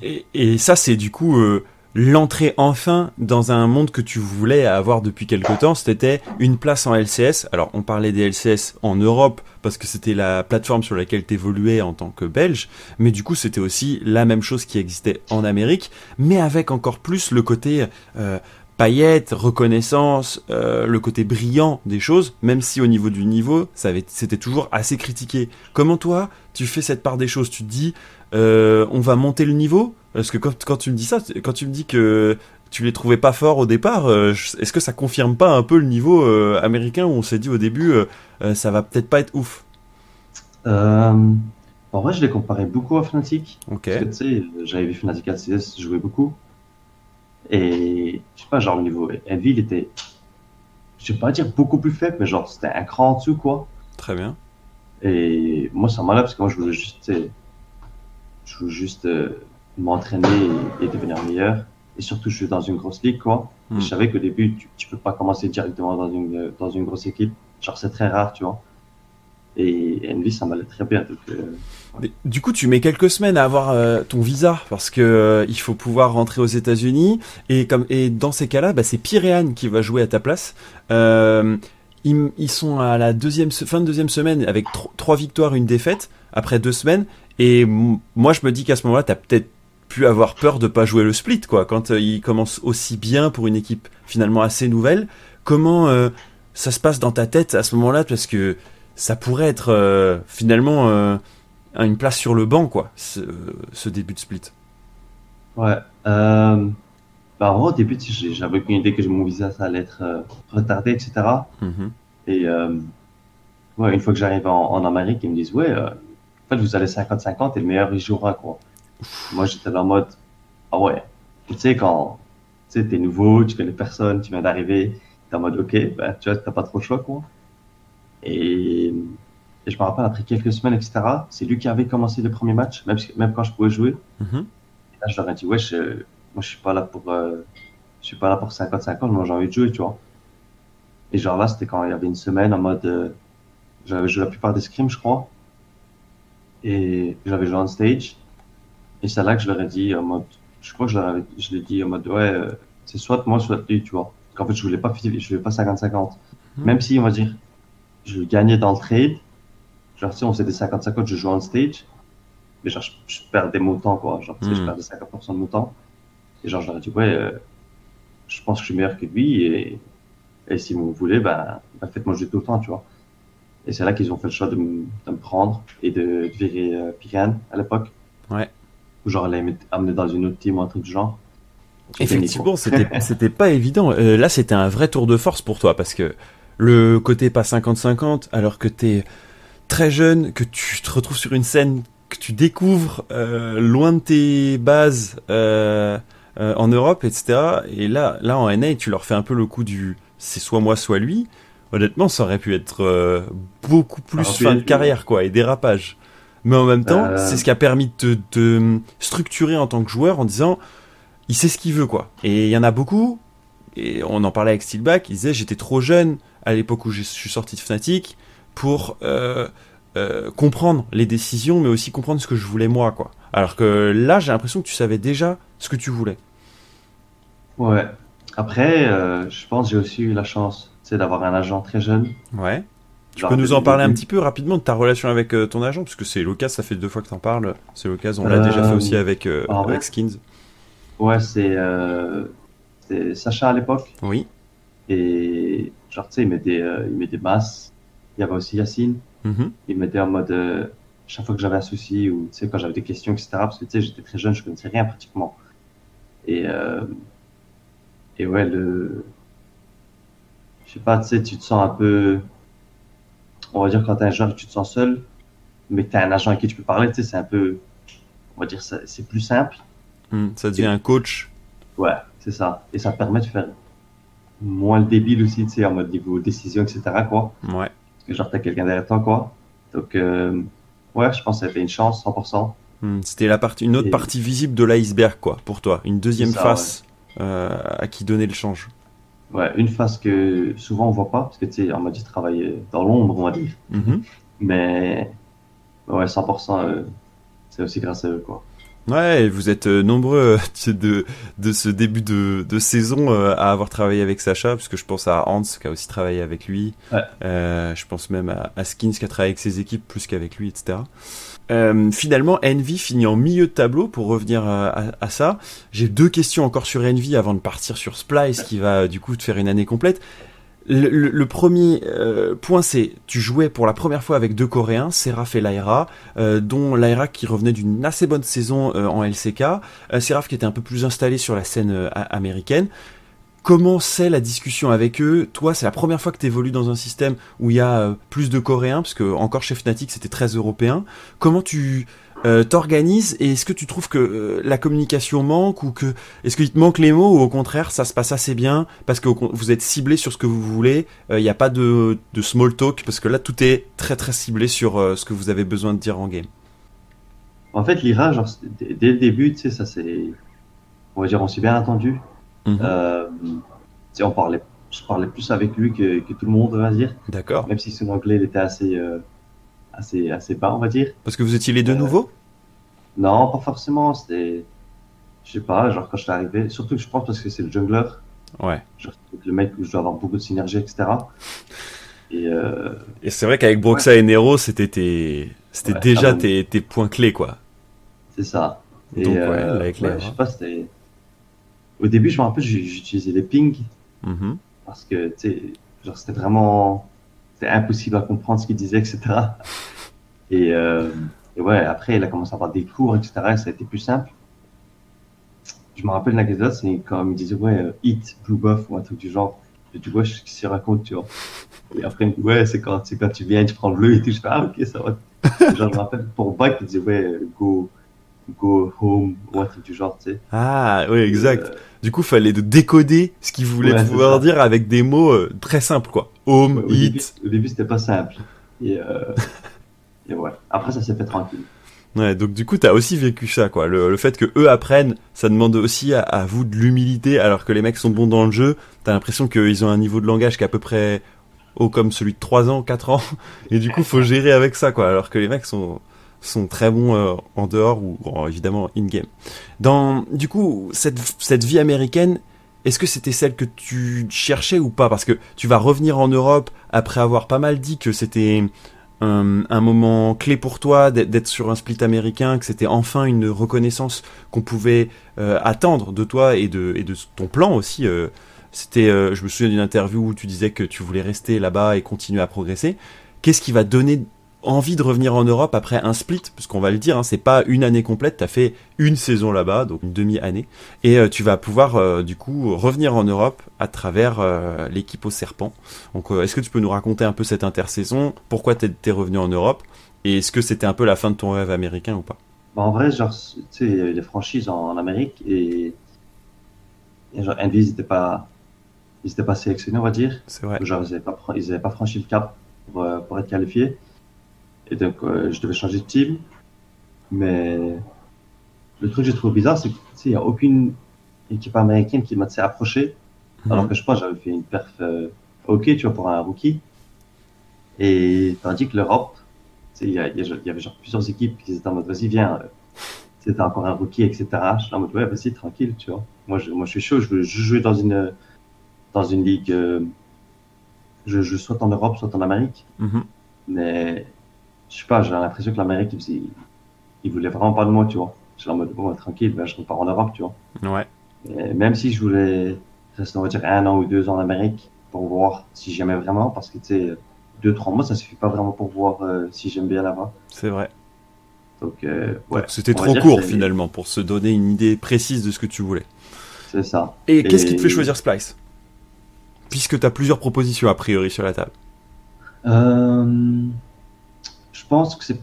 Speaker 3: Et, ça, c'est du coup euh, l'entrée enfin dans un monde que tu voulais avoir depuis quelque temps. C'était une place en LCS. Alors, on parlait des LCS en Europe parce que c'était la plateforme sur laquelle tu évoluais en tant que Belge. Mais du coup, c'était aussi la même chose qui existait en Amérique, mais avec encore plus le côté euh, paillettes, reconnaissance, euh, le côté brillant des choses, même si au niveau du niveau, ça c'était toujours assez critiqué. Comment toi, tu fais cette part des choses? Tu te dis, euh, on va monter le niveau Parce que quand, quand tu me dis ça, quand tu me dis que tu les trouvais pas forts au départ, euh, est-ce que ça confirme pas un peu le niveau euh, américain où on s'est dit au début, ça va peut-être pas être ouf?
Speaker 4: En vrai, je les comparais beaucoup à Fnatic.
Speaker 3: Ok.
Speaker 4: Parce que tu sais, j'avais vu Fnatic LCS jouer beaucoup. Et je sais pas, genre, le niveau Envy, il était, je vais pas dire beaucoup plus faible, mais genre, c'était un cran en dessous, quoi.
Speaker 3: Très bien.
Speaker 4: Et moi, ça m'enlève parce que moi, je voulais juste, je voulais juste euh, m'entraîner et, et devenir meilleur. Et surtout, je suis dans une grosse ligue, quoi. Et
Speaker 3: Hmm.
Speaker 4: Je savais qu'au début, tu, tu peux pas commencer directement dans une, euh, dans une grosse équipe. Genre, c'est très rare, tu vois. Et Envy, ça m'allait très bien. Donc, euh,
Speaker 3: du coup, tu mets quelques semaines à avoir euh, ton visa parce que euh, il faut pouvoir rentrer aux États-Unis et comme et dans ces cas-là, bah, c'est Pyréane qui va jouer à ta place. Ils, ils sont à la deuxième fin de deuxième semaine avec tro- trois victoires, une défaite après deux semaines. Et moi, je me dis qu'à ce moment-là, t'as peut-être pu avoir peur de pas jouer le split, quoi. Quand euh, ils commencent aussi bien pour une équipe finalement assez nouvelle, comment euh, ça se passe dans ta tête à ce moment-là? Parce que ça pourrait être euh, finalement une place sur le banc, quoi, ce, ce début de split.
Speaker 4: Ouais. Bah, au début, j'avais aucune idée que mon visa, ça allait être retardé, etc. Et ouais, une fois que j'arrive en, en Amérique, ils me disent, ouais, fait, vous allez 50-50 et le meilleur, il jouera, quoi? Moi, j'étais dans le mode, ah ouais. Et Tu sais, quand tu sais, t'es nouveau, tu connais personne, tu viens d'arriver, t'es en mode, ok, ben, tu vois, t'as pas trop le choix, quoi. Et, et je me rappelle, après quelques semaines, etc., c'est lui qui avait commencé le premier match, même, même quand je pouvais jouer.
Speaker 3: Mhm.
Speaker 4: Là, je leur ai dit, ouais, je, moi, je suis pas là pour, euh, je suis pas là pour 50-50, moi, j'ai envie de jouer, tu vois. Et genre là, c'était quand il y avait une semaine en mode, euh, j'avais joué la plupart des scrims, je crois. Et j'avais joué on stage. Et c'est là que je leur ai dit en mode, je crois que je leur avais, je l'ai dit en mode, ouais, euh, c'est soit moi, soit lui, tu vois. Qu'en fait, je voulais pas, je voulais pas 50-50.
Speaker 3: Mhm.
Speaker 4: Même si, on va dire, je gagnais dans le trade, genre, si on faisait des 50-50, je jouais on stage. Mais genre, je, je perdais mon temps, quoi. Genre, tu sais, je
Speaker 3: Mhm.
Speaker 4: perdais 50% de mon temps. Et genre, je leur ai dit, ouais, euh, je pense que je suis meilleur que lui et, et si vous voulez, ben, ben, faites-moi jouer tout le temps, tu vois. Et c'est là qu'ils ont fait le choix de, me- de me prendre et de, de virer euh, Piran à l'époque.
Speaker 3: Ouais.
Speaker 4: Ou genre, les mettre- amener dans une autre team ou un truc du genre.
Speaker 3: Effectivement, c'était c'était pas évident. Euh, là, c'était un vrai tour de force pour toi parce que le côté pas 50-50, alors que t'es très jeune, que tu te retrouves sur une scène que tu découvres euh, loin de tes bases euh, euh, en Europe, etc. Et là, là en NA, tu leur fais un peu le coup du c'est soit moi, soit lui. Honnêtement, ça aurait pu être euh, beaucoup plus
Speaker 4: pu
Speaker 3: fin de carrière, quoi, et dérapage. Mais en même temps,
Speaker 4: Euh.
Speaker 3: c'est ce qui a permis de te structurer en tant que joueur en disant il sait ce qu'il veut quoi. Et il y en a beaucoup, et on en parlait avec Steelback, il disait j'étais trop jeune à l'époque où je suis sorti de Fnatic pour euh, comprendre les décisions, mais aussi comprendre ce que je voulais moi, quoi. Alors que là, j'ai l'impression que tu savais déjà ce que tu voulais.
Speaker 4: Ouais. Après, je pense que j'ai aussi eu la chance, d'avoir un agent très jeune.
Speaker 3: Ouais. Tu peux nous en
Speaker 4: le
Speaker 3: parler un petit peu rapidement de ta relation avec euh, ton agent, parce que c'est l'occasion, ça fait deux fois que t'en parles. C'est l'occasion, on l'a
Speaker 4: Euh,
Speaker 3: déjà fait aussi avec, euh, avec Skins.
Speaker 4: Ouais, c'est c'est Sacha à l'époque.
Speaker 3: Oui.
Speaker 4: Et genre, tu sais, il mettait, il mettait masses. Il y avait aussi Yacine.
Speaker 3: Mhm.
Speaker 4: Il mettait en mode, chaque fois que j'avais un souci ou, tu sais, quand j'avais des questions, etc. Parce que, tu sais, j'étais très jeune, je connaissais rien pratiquement. Et, euh, et ouais, le, je sais pas, tu sais, tu te sens un peu, on va dire, quand t'es un agent, tu te sens seul, mais que t'as un agent à qui tu peux parler, tu sais, c'est un peu, on va dire, ça- c'est plus simple.
Speaker 3: Hmm, Ça devient un coach.
Speaker 4: Ouais, c'est ça. Et ça permet de faire moins le débile aussi, tu sais, en mode niveau décision, etc., quoi.
Speaker 3: Ouais.
Speaker 4: Parce que genre, t'as quelqu'un derrière toi, quoi. Donc, euh, ouais, je pense que c'était une chance, 100%.
Speaker 3: Hmm, C'était la partie, une autre
Speaker 4: Et-
Speaker 3: partie visible de l'iceberg, quoi, pour toi. Une deuxième
Speaker 4: ça,
Speaker 3: face euh, à qui donner le change.
Speaker 4: Ouais, une face que souvent on voit pas, parce que, tu sais, en mode, il travaille dans l'ombre, on va dire.
Speaker 3: Mhm.
Speaker 4: Mais, ouais, 100%, euh, c'est aussi grâce à eux, quoi.
Speaker 3: Ouais, vous êtes euh, nombreux euh, de, de ce début de, de saison euh, à avoir travaillé avec Sacha, parce que je pense à Hans qui a aussi travaillé avec lui.
Speaker 4: Ouais.
Speaker 3: Euh, je pense même à, à Skins qui a travaillé avec ses équipes plus qu'avec lui, etc. Euh, finalement, Envy finit en milieu de tableau pour revenir à, à- à ça. J'ai deux questions encore sur Envy avant de partir sur Splice qui va du coup te faire une année complète. Le, premier euh, point, c'est tu jouais pour la première fois avec deux Coréens, Seraph et Lyra, euh, dont Lyra qui revenait d'une assez bonne saison euh, en LCK, Seraph qui était un peu plus installé sur la scène américaine. Comment c'est la discussion avec eux? Toi, c'est la première fois que tu évolues dans un système où il y a plus de Coréens, parce que encore chez Fnatic, c'était très européen. Comment tu euh, t'organises et est-ce que tu trouves que euh, la communication manque ou que est-ce qu'il te manque les mots ou au contraire ça se passe assez bien parce que vous êtes ciblé sur ce que vous voulez, Euh, il n'y a pas de, de small talk parce que là tout est très très ciblé sur euh, ce que vous avez besoin de dire en game.
Speaker 4: En fait, l'IRA, genre, dès le début, tu sais, ça c'est, on va dire, on s'est bien. Euh, sais, on parlait, je parlais plus avec lui que, que tout le monde, on va dire.
Speaker 3: D'accord.
Speaker 4: Même si son anglais, il était assez, assez, assez bas, on va dire.
Speaker 3: Parce que vous étiez les deux
Speaker 4: Euh,
Speaker 3: nouveaux?
Speaker 4: Non, pas forcément. C'était, je sais pas, genre quand je suis arrivé, surtout que je pense parce que c'est le jungler,
Speaker 3: Ouais.
Speaker 4: genre le mec où je dois avoir beaucoup de synergie, etc. Et euh,
Speaker 3: Et c'est vrai qu'avec Broxa et Nero, c'était tes... c'était
Speaker 4: Ouais,
Speaker 3: déjà
Speaker 4: ah bon.
Speaker 3: tes, tes points clés quoi.
Speaker 4: c'est ça. Et
Speaker 3: Donc, ouais,
Speaker 4: euh,
Speaker 3: avec
Speaker 4: ouais,
Speaker 3: les
Speaker 4: je sais pas, c'était. Au début, je me rappelle, j'utilisais les pings
Speaker 3: Mhm.
Speaker 4: parce que tu sais, genre c'était vraiment, c'était impossible à comprendre ce qu'il disait, etc. Et, euh, et ouais, après, il a commencé à avoir des cours, etc. Et ça a été plus simple. Je me rappelle une anecdote, c'est quand il me disait, ouais, euh, hit, blue buff ou un truc du genre. Et tu vois, je se raconte, tu vois. Et après, il me dit, ouais, c'est quand, quand tu viens, tu prends le bleu et tout. Je fais, ah, ok, ça va. genre, je me rappelle, pour back, il disait, ouais, go, go home ou un truc du genre, tu sais.
Speaker 3: Ah oui exact.
Speaker 4: Euh,
Speaker 3: Du coup, fallait de décoder ce qu'il voulait
Speaker 4: Ouais,
Speaker 3: pouvoir dire avec des mots euh, très simples quoi. Home,
Speaker 4: au, début,
Speaker 3: hit.
Speaker 4: au début, c'était pas simple. Et, euh, et ouais. Après, ça s'est fait tranquille.
Speaker 3: Ouais, donc du coup, t'as aussi vécu ça, quoi. Le, le fait que eux apprennent, ça demande aussi à, à vous de l'humilité, alors que les mecs sont bons dans le jeu. T'as l'impression qu'ils ont un niveau de langage qui est à peu près haut comme celui de 3 ans, 4 ans. Et du coup, faut gérer avec ça, quoi. Alors que les mecs sont, sont très bons euh, en dehors ou évidemment in-game. Dans, du coup, cette, cette vie américaine, est-ce que c'était celle que tu cherchais ou pas? Parce que tu vas revenir en Europe après avoir pas mal dit que c'était un, moment clé pour toi d'être sur un split américain, que c'était enfin une reconnaissance qu'on pouvait euh, attendre de toi et de, et de ton plan aussi. euh. c'était, je me souviens d'une interview où tu disais que tu voulais rester là-bas et continuer à progresser. Qu'est-ce qui va donner envie de revenir en Europe après un split Parce qu'on va le dire, hein, c'est pas une année complète, t'as fait une saison là-bas, donc une demi-année, et euh, tu vas pouvoir euh, du coup revenir en Europe à travers euh, l'équipe au serpent. Donc, est-ce que tu peux nous raconter un peu cette intersaison? Pourquoi t'es t'es revenu en Europe? Et est-ce que c'était un peu la fin de ton rêve américain ou pas?
Speaker 4: Bah, en vrai, genre, tu sais, il y avait des franchises en, en Amérique et, et genre, Envy, ils étaient pas, ils étaient pas sélectionnés, on va dire.
Speaker 3: C'est vrai.
Speaker 4: Genre, ils avaient pas, pr- ils avaient pas franchi le cap pour, pour être qualifiés. Et donc, euh, je devais changer de team. Mais le truc que j'ai trouvé bizarre, c'est que, tu sais, il y a aucune équipe américaine qui m'a approché. Alors que je pense j'avais fait une perf euh, ok, tu vois, pour un rookie. Et tandis que l'Europe, il y, y y avait genre plusieurs équipes qui étaient en mode, vas-y, viens, euh, c'était encore un rookie, etc. Je suis en mode, ouais, vas-y, tranquille, tu vois. Moi, je, moi, je suis chaud, je veux juste jouer dans une, dans une ligue, euh, je joue soit en Europe, soit en Amérique.
Speaker 3: Mhm.
Speaker 4: Mais, je sais pas, j'ai l'impression que l'Amérique, il, faisait- il voulait vraiment pas de moi, tu vois. Je suis en mode, bon, tranquille, ben, je repars en Europe, tu vois.
Speaker 3: Ouais.
Speaker 4: Et même si je voulais rester, on va dire, un an ou deux ans en Amérique pour voir si j'aimais vraiment, parce que, tu sais, deux, trois mois, ça suffit pas vraiment pour voir euh, si j'aime bien là-bas.
Speaker 3: C'est vrai.
Speaker 4: Donc, euh, ouais.
Speaker 3: C'était trop
Speaker 4: dire
Speaker 3: court finalement pour se donner une idée précise de ce que tu voulais.
Speaker 4: C'est ça.
Speaker 3: Et, qu'est-ce qui te fait choisir Splice? Puisque tu as plusieurs propositions a priori sur la table.
Speaker 4: Euh, pense que c'est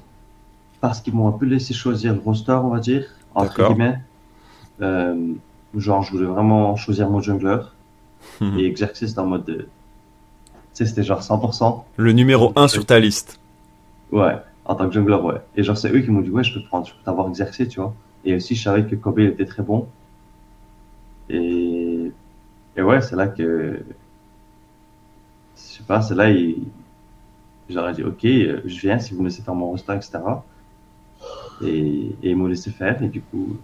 Speaker 4: parce qu'ils m'ont un peu laissé choisir le roster, on va dire, entre guillemets. Euh, genre, je voulais vraiment choisir mon jungler.
Speaker 3: Mhm.
Speaker 4: Et Exercice dans le mode de... Tu sais, c'était genre 100%.
Speaker 3: Le numéro 1 sur ta liste.
Speaker 4: Ouais, en tant que jungler, ouais. Et genre, c'est eux qui m'ont dit, ouais, je peux prendre, je peux t'avoir exercé, tu vois. Et aussi, je savais que Kobe était très bon. Et, et ouais, c'est là que, je sais pas, c'est là, il, j'aurais dit, ok, euh, je viens si vous me laissez faire mon roster, etc. Et, et ils m'ont laissé faire, et du coup,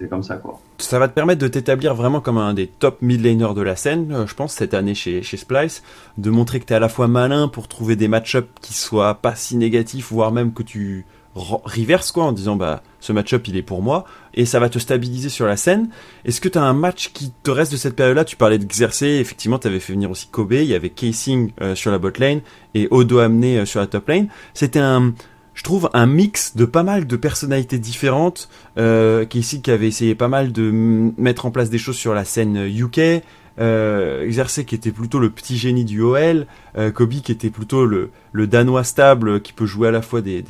Speaker 4: c'est comme ça, quoi.
Speaker 3: Ça va te permettre de t'établir vraiment comme un des top mid laners de la scène, euh, je pense, cette année chez, chez Splice. De montrer que tu es à la fois malin pour trouver des match-ups qui soient pas si négatifs, voire même que tu re- reverses quoi, en disant bah ce match-up il est pour moi. Et ça va te stabiliser sur la scène. Est-ce que tu as un match qui te reste de cette période-là? Tu parlais d'exercer, effectivement tu avais fait venir aussi Kobe, il y avait Casing euh, sur la bot lane et Odo amené euh, sur la top lane. C'était un... Je trouve un mix de pas mal de personnalités différentes euh, qui avait essayé pas mal de mettre en place des choses sur la scène UK, euh, Xerxes qui était plutôt le petit génie du OL, euh, Kobe qui était plutôt le, danois stable euh, qui peut jouer à la fois des,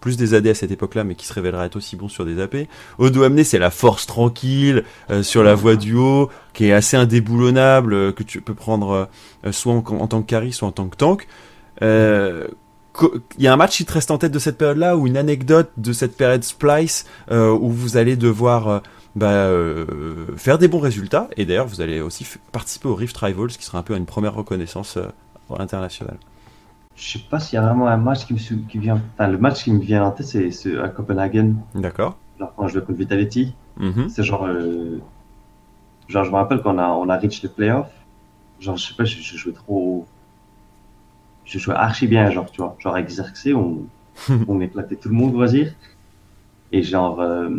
Speaker 3: plus des AD à cette époque-là mais qui se révélera être aussi bon sur des AP. Odo Amné c'est la force tranquille euh, sur la voie du haut qui est assez indéboulonnable euh, que tu peux prendre euh, soit en, en tant que carry soit en tant que tank. Il y a un match qui te reste en tête de cette période-là ou une anecdote de cette période Splice euh, où vous allez devoir euh, bah, euh, faire des bons résultats et d'ailleurs vous allez aussi participer au Rift Rivals qui sera un peu une première reconnaissance internationale.
Speaker 4: Je sais pas s'il y a vraiment un match qui me, qui vient, enfin, le match qui me vient en tête, c'est, à Copenhagen,
Speaker 3: D'accord
Speaker 4: genre quand je jouais contre Vitality.
Speaker 3: Mhm.
Speaker 4: C'est genre, genre, je me rappelle qu'on a, on a reach les playoffs. Genre, je sais pas, je, je jouais trop, je jouais archi bien, genre, tu vois. Genre, Xerxes, on, on éclatait tout le monde, on va dire. Et genre, euh,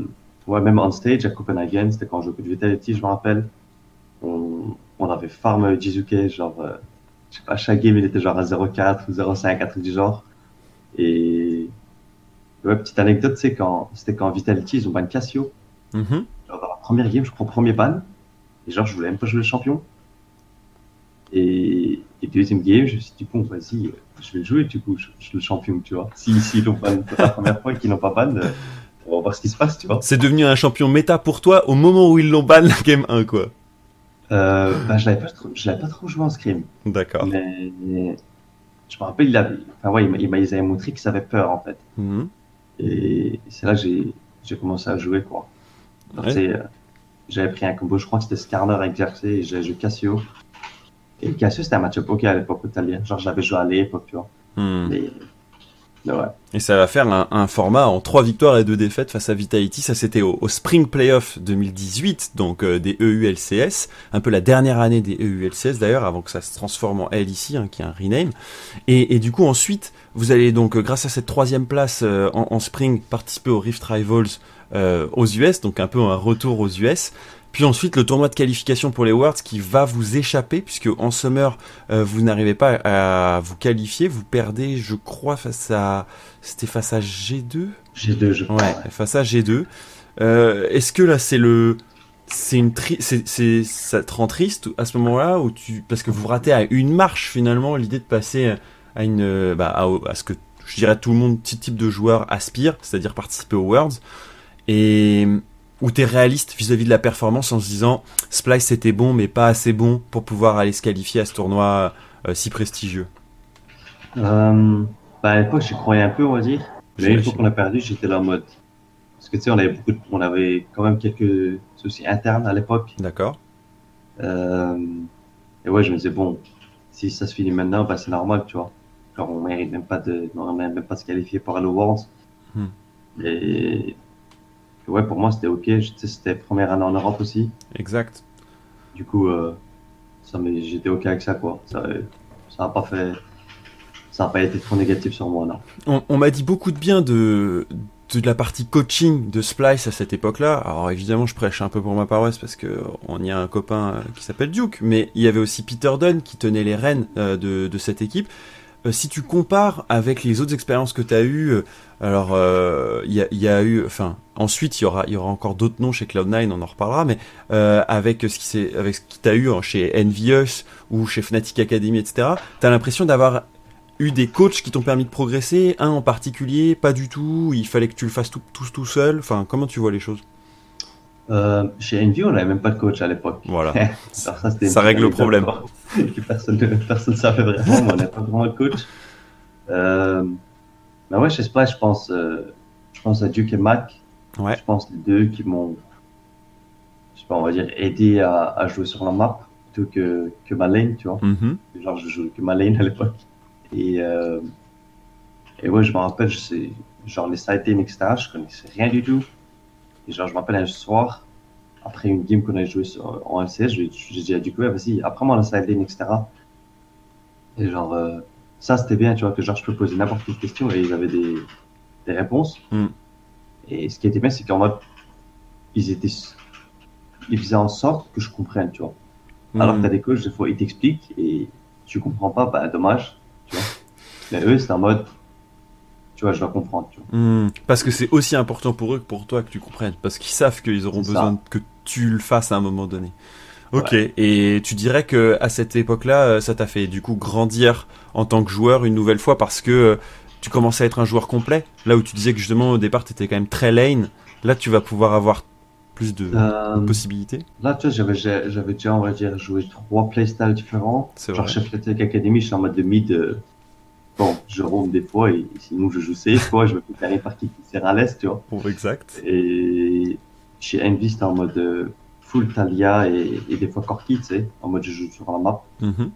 Speaker 4: ouais, même on stage à Copenhagen, c'était quand je jouais contre Vitality, je me rappelle. On, on avait farm Jizuke, genre, euh, je sais pas, chaque game, il était genre à 0,4 ou 0,5, un truc du genre. Et, ouais, petite anecdote, c'est quand, c'était quand Vitality, ils ont ban Cassio
Speaker 3: Mhm.
Speaker 4: genre dans la première game, je prends premier ban. Et genre, je voulais même pas jouer le champion. Et, et deuxième game, je me suis dit, bon, vas-y, je vais le jouer, du coup, je, je suis le champion, tu vois. Si, si ils l'ont pour la première fois et qu'ils l'ont pas ban, euh, on va voir ce qui se passe, tu vois.
Speaker 3: C'est devenu un champion méta pour toi au moment où ils l'ont ban la game 1 quoi.
Speaker 4: Euh, bah, je l'avais pas trop, je pas trop joué en scrim.
Speaker 3: D'accord.
Speaker 4: Mais, je me rappelle, il avait, enfin, ouais, il il avaient montré qu'ils avaient peur, en fait.
Speaker 3: Mhm.
Speaker 4: Et c'est là que j'ai, j'ai commencé à jouer, quoi.
Speaker 3: Ouais.
Speaker 4: euh, j'avais pris un combo, je crois que c'était Skarner Xerxes et j'avais joué Cassio. Et Cassio, c'était un match-up ok à l'époque italien. Genre, j'avais joué à l'époque, tu vois.
Speaker 3: Hmm.
Speaker 4: Ouais.
Speaker 3: Et ça va faire un, un format en 3 victoires et 2 défaites face à Vitality. Ça, c'était au, au Spring Playoff 2018, donc euh, des EULCS. Un peu la dernière année des EULCS d'ailleurs, avant que ça se transforme en LEC, hein, qui est un rename. Et, et du coup, ensuite, vous allez donc, euh, grâce à cette troisième place euh, en, en Spring, participer au Rift Rivals euh, aux US, donc un peu un retour aux US. Puis ensuite, le tournoi de qualification pour les Worlds qui va vous échapper, puisque en Summer, euh, vous n'arrivez pas à vous qualifier. Vous perdez, je crois, face à... C'était face à G2
Speaker 4: J'ai deux jeux.
Speaker 3: Ouais, face à G2. Euh, Est-ce que là, c'est le... C'est une tri... c'est, ça te rend triste à ce moment-là tu parce que vous ratez à une marche finalement l'idée de passer à une bah, à, à ce que je dirais tout le monde petit type de joueur aspire, c'est-à-dire participer aux Worlds et où tu es réaliste vis-à-vis de la performance en se disant Splice c'était bon mais pas assez bon pour pouvoir aller se qualifier à ce tournoi euh, si prestigieux.
Speaker 4: Euh, bah, à l'époque, j'y croyais un peu, on va dire. Mais une fois qu'on a perdu, j'étais là en mode. Parce que tu sais, on avait beaucoup de- on avait quand même quelques soucis internes à l'époque.
Speaker 3: D'accord
Speaker 4: Euh, et ouais, je me disais, bon, si ça se finit maintenant, bah, c'est normal, tu vois. genre, on mérite même pas de, on mérite même pas de se qualifier pour aller au Worlds.
Speaker 3: Hmm.
Speaker 4: Et ouais, pour moi, c'était ok. C'était première année en Europe aussi.
Speaker 3: Exact.
Speaker 4: Du coup, euh, ça j'étais ok avec ça, quoi. Ça, ça a pas fait, ça a pas été trop négatif sur moi, non.
Speaker 3: On, on m'a dit beaucoup de bien de, de la partie coaching de Splice à cette époque-là. Alors évidemment, je prêche un peu pour ma paroisse parce que on y a un copain euh, qui s'appelle Duke, mais il y avait aussi Peter Dunn qui tenait les rênes euh, de, de cette équipe. Euh, si tu compares avec les autres expériences que tu as eues, euh, alors euh, il il y a eu, enfin ensuite il y aura, encore d'autres noms chez Cloud9, on en reparlera, mais euh, avec ce qui avec ce t'a eu hein, chez Envious ou chez Fnatic Academy, etc. T'as l'impression d'avoir eu des coachs qui t'ont permis de progresser, un en particulier, pas du tout, il fallait que tu le fasses tout, tout seul, enfin comment tu vois les choses?
Speaker 4: Euh, chez Envy, on n'avait même pas de coach à l'époque.
Speaker 3: Voilà.
Speaker 4: Alors ça,
Speaker 3: règle le problème.
Speaker 4: personne personne savait vraiment, mais on n'avait pas vraiment de coach. Euh, mais ouais, chez Splash, je pense, euh, je pense à Duke et Mac.
Speaker 3: Ouais.
Speaker 4: Je pense les deux qui m'ont, je sais pas, on va dire, aidé à, à jouer sur la map plutôt que, que ma lane, tu vois.
Speaker 3: Mhm.
Speaker 4: Genre, je jouais que ma lane à l'époque. Et, euh, et ouais, je me rappelle, je sais, genre les side etc., je connaissais rien du tout. Et genre, je me rappelle un soir, après une game qu'on a joué sur, en LCS, j'ai dit à Duke, ouais, vas-y, apprends-moi la side lane, etc. Et genre, euh, ça c'était bien, tu vois, que genre, je peux poser n'importe quelle question et ils avaient des, des réponses.
Speaker 3: Mm.
Speaker 4: Et ce qui était bien, c'est qu'en mode, ils étaient, ils faisaient en sorte que je comprenne, tu vois. Alors que t'as des coachs, des fois, ils t'expliquent et tu comprends pas, bah dommage, tu vois. Mais eux, c'est en mode, tu vois, je dois comprendre, tu vois.
Speaker 3: Hmm, Parce que c'est aussi important pour eux que pour toi que tu comprennes. Parce qu'ils savent qu'ils auront besoin que tu le fasses à un moment donné. Ok, et tu dirais que à cette époque-là, euh, ça t'a fait du coup grandir en tant que joueur une nouvelle fois parce que euh, tu commençais à être un joueur complet. Là où tu disais que justement au départ tu étais quand même très lane, là tu vas pouvoir avoir plus de
Speaker 4: Euh,
Speaker 3: possibilités.
Speaker 4: là, tu vois, j'avais, déjà, on va dire, joué trois playstyles différents. Genre,
Speaker 3: vrai.
Speaker 4: chez Academy, je suis en mode de mid, euh, bon, je roam des fois et sinon je joue safe, quoi, je me fais carrer par qui sert à l'est, tu vois.
Speaker 3: Bon, exact.
Speaker 4: Et chez Envy, c'était en mode euh, full Talia et, et des fois Corki, tu sais, en mode je joue sur la map.
Speaker 3: Mhm.